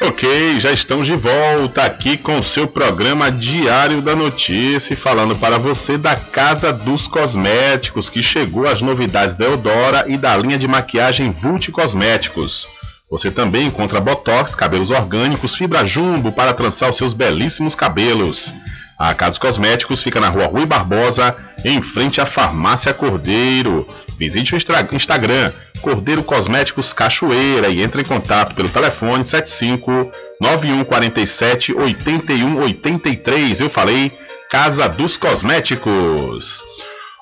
Ok, já estamos de volta aqui com o seu programa Diário da Notícia, falando para você da Casa dos Cosméticos, que chegou as novidades da Eudora e da linha de maquiagem Vult Cosméticos. Você também encontra botox, cabelos orgânicos, fibra jumbo para trançar os seus belíssimos cabelos. A Casa dos Cosméticos fica na rua Rui Barbosa, em frente à Farmácia Cordeiro. Visite o Instagram Cordeiro Cosméticos Cachoeira e entre em contato pelo telefone 75 9147 8183. Eu falei Casa dos Cosméticos.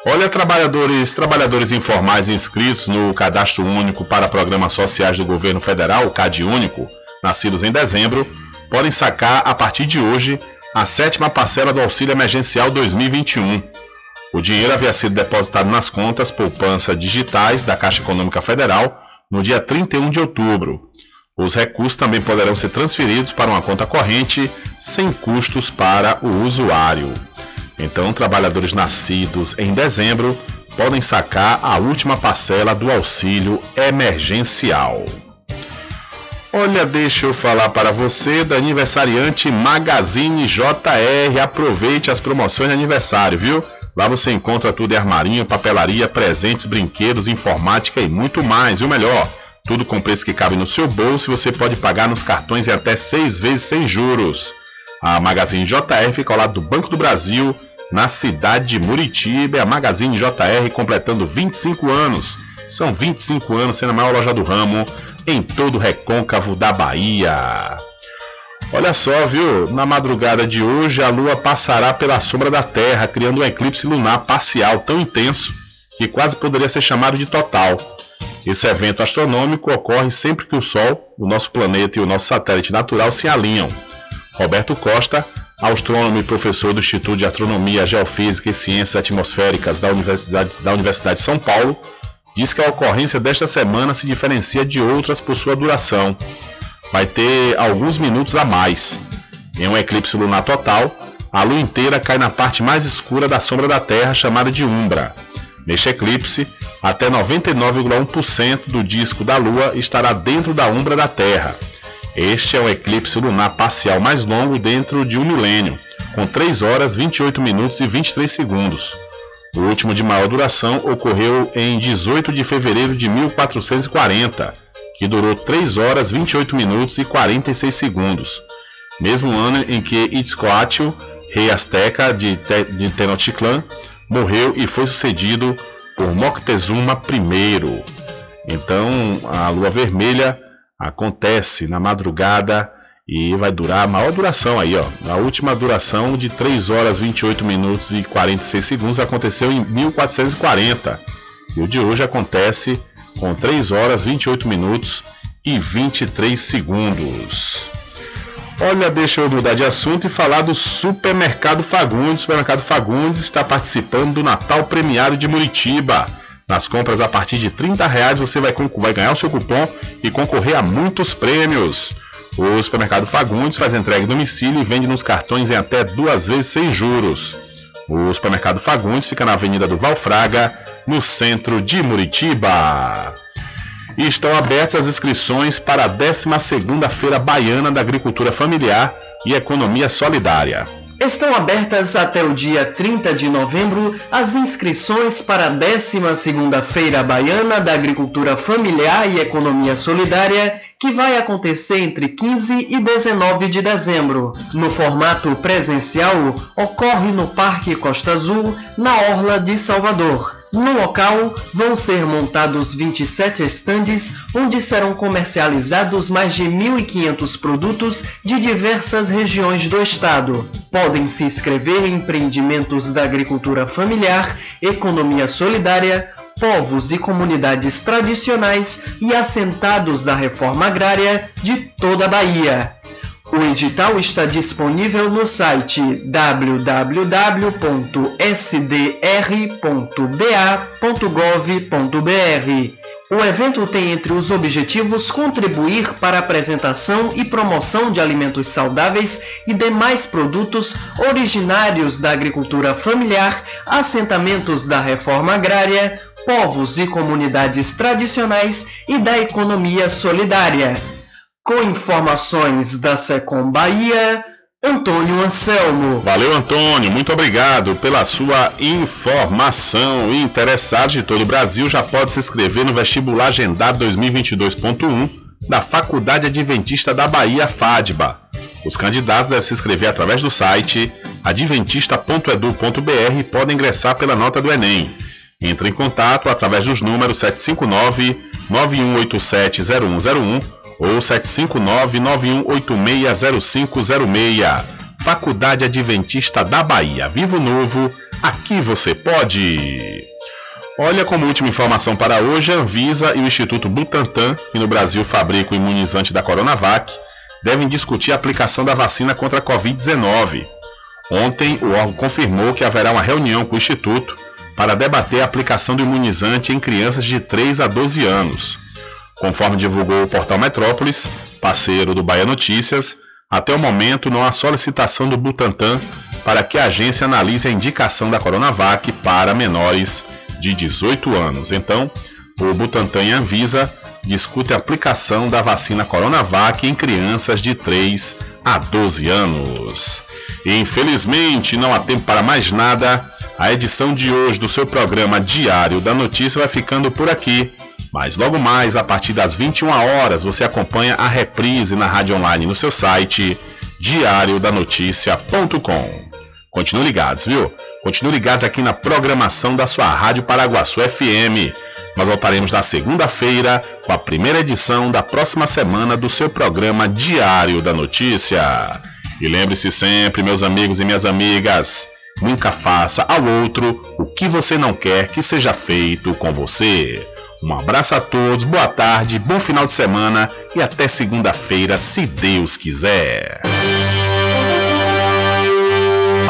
Olha, trabalhadores, trabalhadores informais inscritos no Cadastro Único para Programas Sociais do Governo Federal, o CAD Único, nascidos em dezembro, podem sacar a partir de hoje a sétima parcela do Auxílio Emergencial 2021. O dinheiro havia sido depositado nas contas poupança digitais da Caixa Econômica Federal no dia 31 de outubro. Os recursos também poderão ser transferidos para uma conta corrente sem custos para o usuário. Então, trabalhadores nascidos em dezembro podem sacar a última parcela do auxílio emergencial. Olha, deixa eu falar para você da aniversariante Magazine JR. Aproveite as promoções de aniversário, viu? Lá você encontra tudo em armarinho, papelaria, presentes, brinquedos, informática e muito mais. E o melhor, tudo com preço que cabe no seu bolso e você pode pagar nos cartões em até seis vezes sem juros. A Magazine JR fica ao lado do Banco do Brasil, na cidade de Muritiba. É a Magazine JR completando 25 anos. São 25 anos sendo a maior loja do ramo em todo o recôncavo da Bahia. Olha só, viu? Na madrugada de hoje, a Lua passará pela sombra da Terra, criando um eclipse lunar parcial tão intenso que quase poderia ser chamado de total. Esse evento astronômico ocorre sempre que o Sol, o nosso planeta e o nosso satélite natural se alinham. Roberto Costa, astrônomo e professor do Instituto de Astronomia, Geofísica e Ciências Atmosféricas da Universidade, da Universidade de São Paulo, diz que a ocorrência desta semana se diferencia de outras por sua duração. Vai ter alguns minutos a mais. Em um eclipse lunar total, a lua inteira cai na parte mais escura da sombra da Terra, chamada de umbra. Neste eclipse, até 99,1% do disco da Lua estará dentro da umbra da Terra. Este é o eclipse lunar parcial mais longo dentro de um milênio, com 3 horas 28 minutos e 23 segundos. O último de maior duração ocorreu em 18 de fevereiro de 1440, que durou 3 horas 28 minutos e 46 segundos. Mesmo ano em que Itzcoatl, rei asteca de, de Tenochtitlan, morreu e foi sucedido por Moctezuma I. Então, a lua vermelha acontece na madrugada e vai durar a maior duração aí, ó. A última duração de 3 horas 28 minutos e 46 segundos aconteceu em 1440. E o de hoje acontece com 3 horas 28 minutos e 23 segundos. Olha, deixa eu mudar de assunto e falar do Supermercado Fagundes. O Supermercado Fagundes está participando do Natal Premiado de Muritiba. Nas compras a partir de 30 reais você vai, vai ganhar o seu cupom e concorrer a muitos prêmios. O Supermercado Fagundes faz entrega em domicílio e vende nos cartões em até duas vezes sem juros. O Supermercado Fagundes fica na Avenida do Valfraga, no centro de Muritiba. E estão abertas as inscrições para a 12ª Feira Baiana da Agricultura Familiar e Economia Solidária. Estão abertas até o dia 30 de novembro as inscrições para a 12ª Feira Baiana da Agricultura Familiar e Economia Solidária, que vai acontecer entre 15 e 19 de dezembro. No formato presencial, ocorre no Parque Costa Azul, na Orla de Salvador. No local vão ser montados 27 estandes, onde serão comercializados mais de 1.500 produtos de diversas regiões do estado. Podem se inscrever em empreendimentos da agricultura familiar, economia solidária, povos e comunidades tradicionais e assentados da reforma agrária de toda a Bahia. O edital está disponível no site www.sdr.ba.gov.br. O evento tem entre os objetivos contribuir para a apresentação e promoção de alimentos saudáveis e demais produtos originários da agricultura familiar, assentamentos da reforma agrária, povos e comunidades tradicionais e da economia solidária. Com informações da Secom Bahia, Antônio Anselmo. Valeu, Antônio. Muito obrigado pela sua informação. Interessados de todo o Brasil já pode se inscrever no vestibular agendado 2022.1 da Faculdade Adventista da Bahia, FADBA. Os candidatos devem se inscrever através do site adventista.edu.br e podem ingressar pela nota do Enem. Entre em contato através dos números 759 91870101 ou 759-9186-0506. Faculdade Adventista da Bahia. Vivo Novo, aqui você pode. Olha como última informação para hoje, a Anvisa e o Instituto Butantan, que no Brasil fabrica o imunizante da Coronavac, devem discutir a aplicação da vacina contra a Covid-19. Ontem, o órgão confirmou que haverá uma reunião com o Instituto para debater a aplicação do imunizante em crianças de 3 a 12 anos. Conforme divulgou o portal Metrópolis, parceiro do Bahia Notícias, até o momento não há solicitação do Butantan para que a agência analise a indicação da Coronavac para menores de 18 anos. Então, o Butantan e Anvisa discutem a aplicação da vacina Coronavac em crianças de 3 a 12 anos. Infelizmente, não há tempo para mais nada. A edição de hoje do seu programa Diário da Notícia vai ficando por aqui. Mas logo mais, a partir das 21 horas, você acompanha a reprise na rádio online no seu site diariodanoticia.com. Continue ligados, viu? Continue ligados aqui na programação da sua Rádio Paraguaçu FM. Nós voltaremos na segunda-feira com a primeira edição da próxima semana do seu programa Diário da Notícia. E lembre-se sempre, meus amigos e minhas amigas, nunca faça ao outro o que você não quer que seja feito com você. Um abraço a todos, boa tarde, bom final de semana e até segunda-feira, se Deus quiser.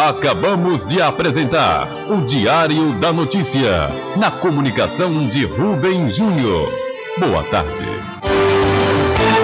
Acabamos de apresentar o Diário da Notícia, na comunicação de Rubem Júnior. Boa tarde.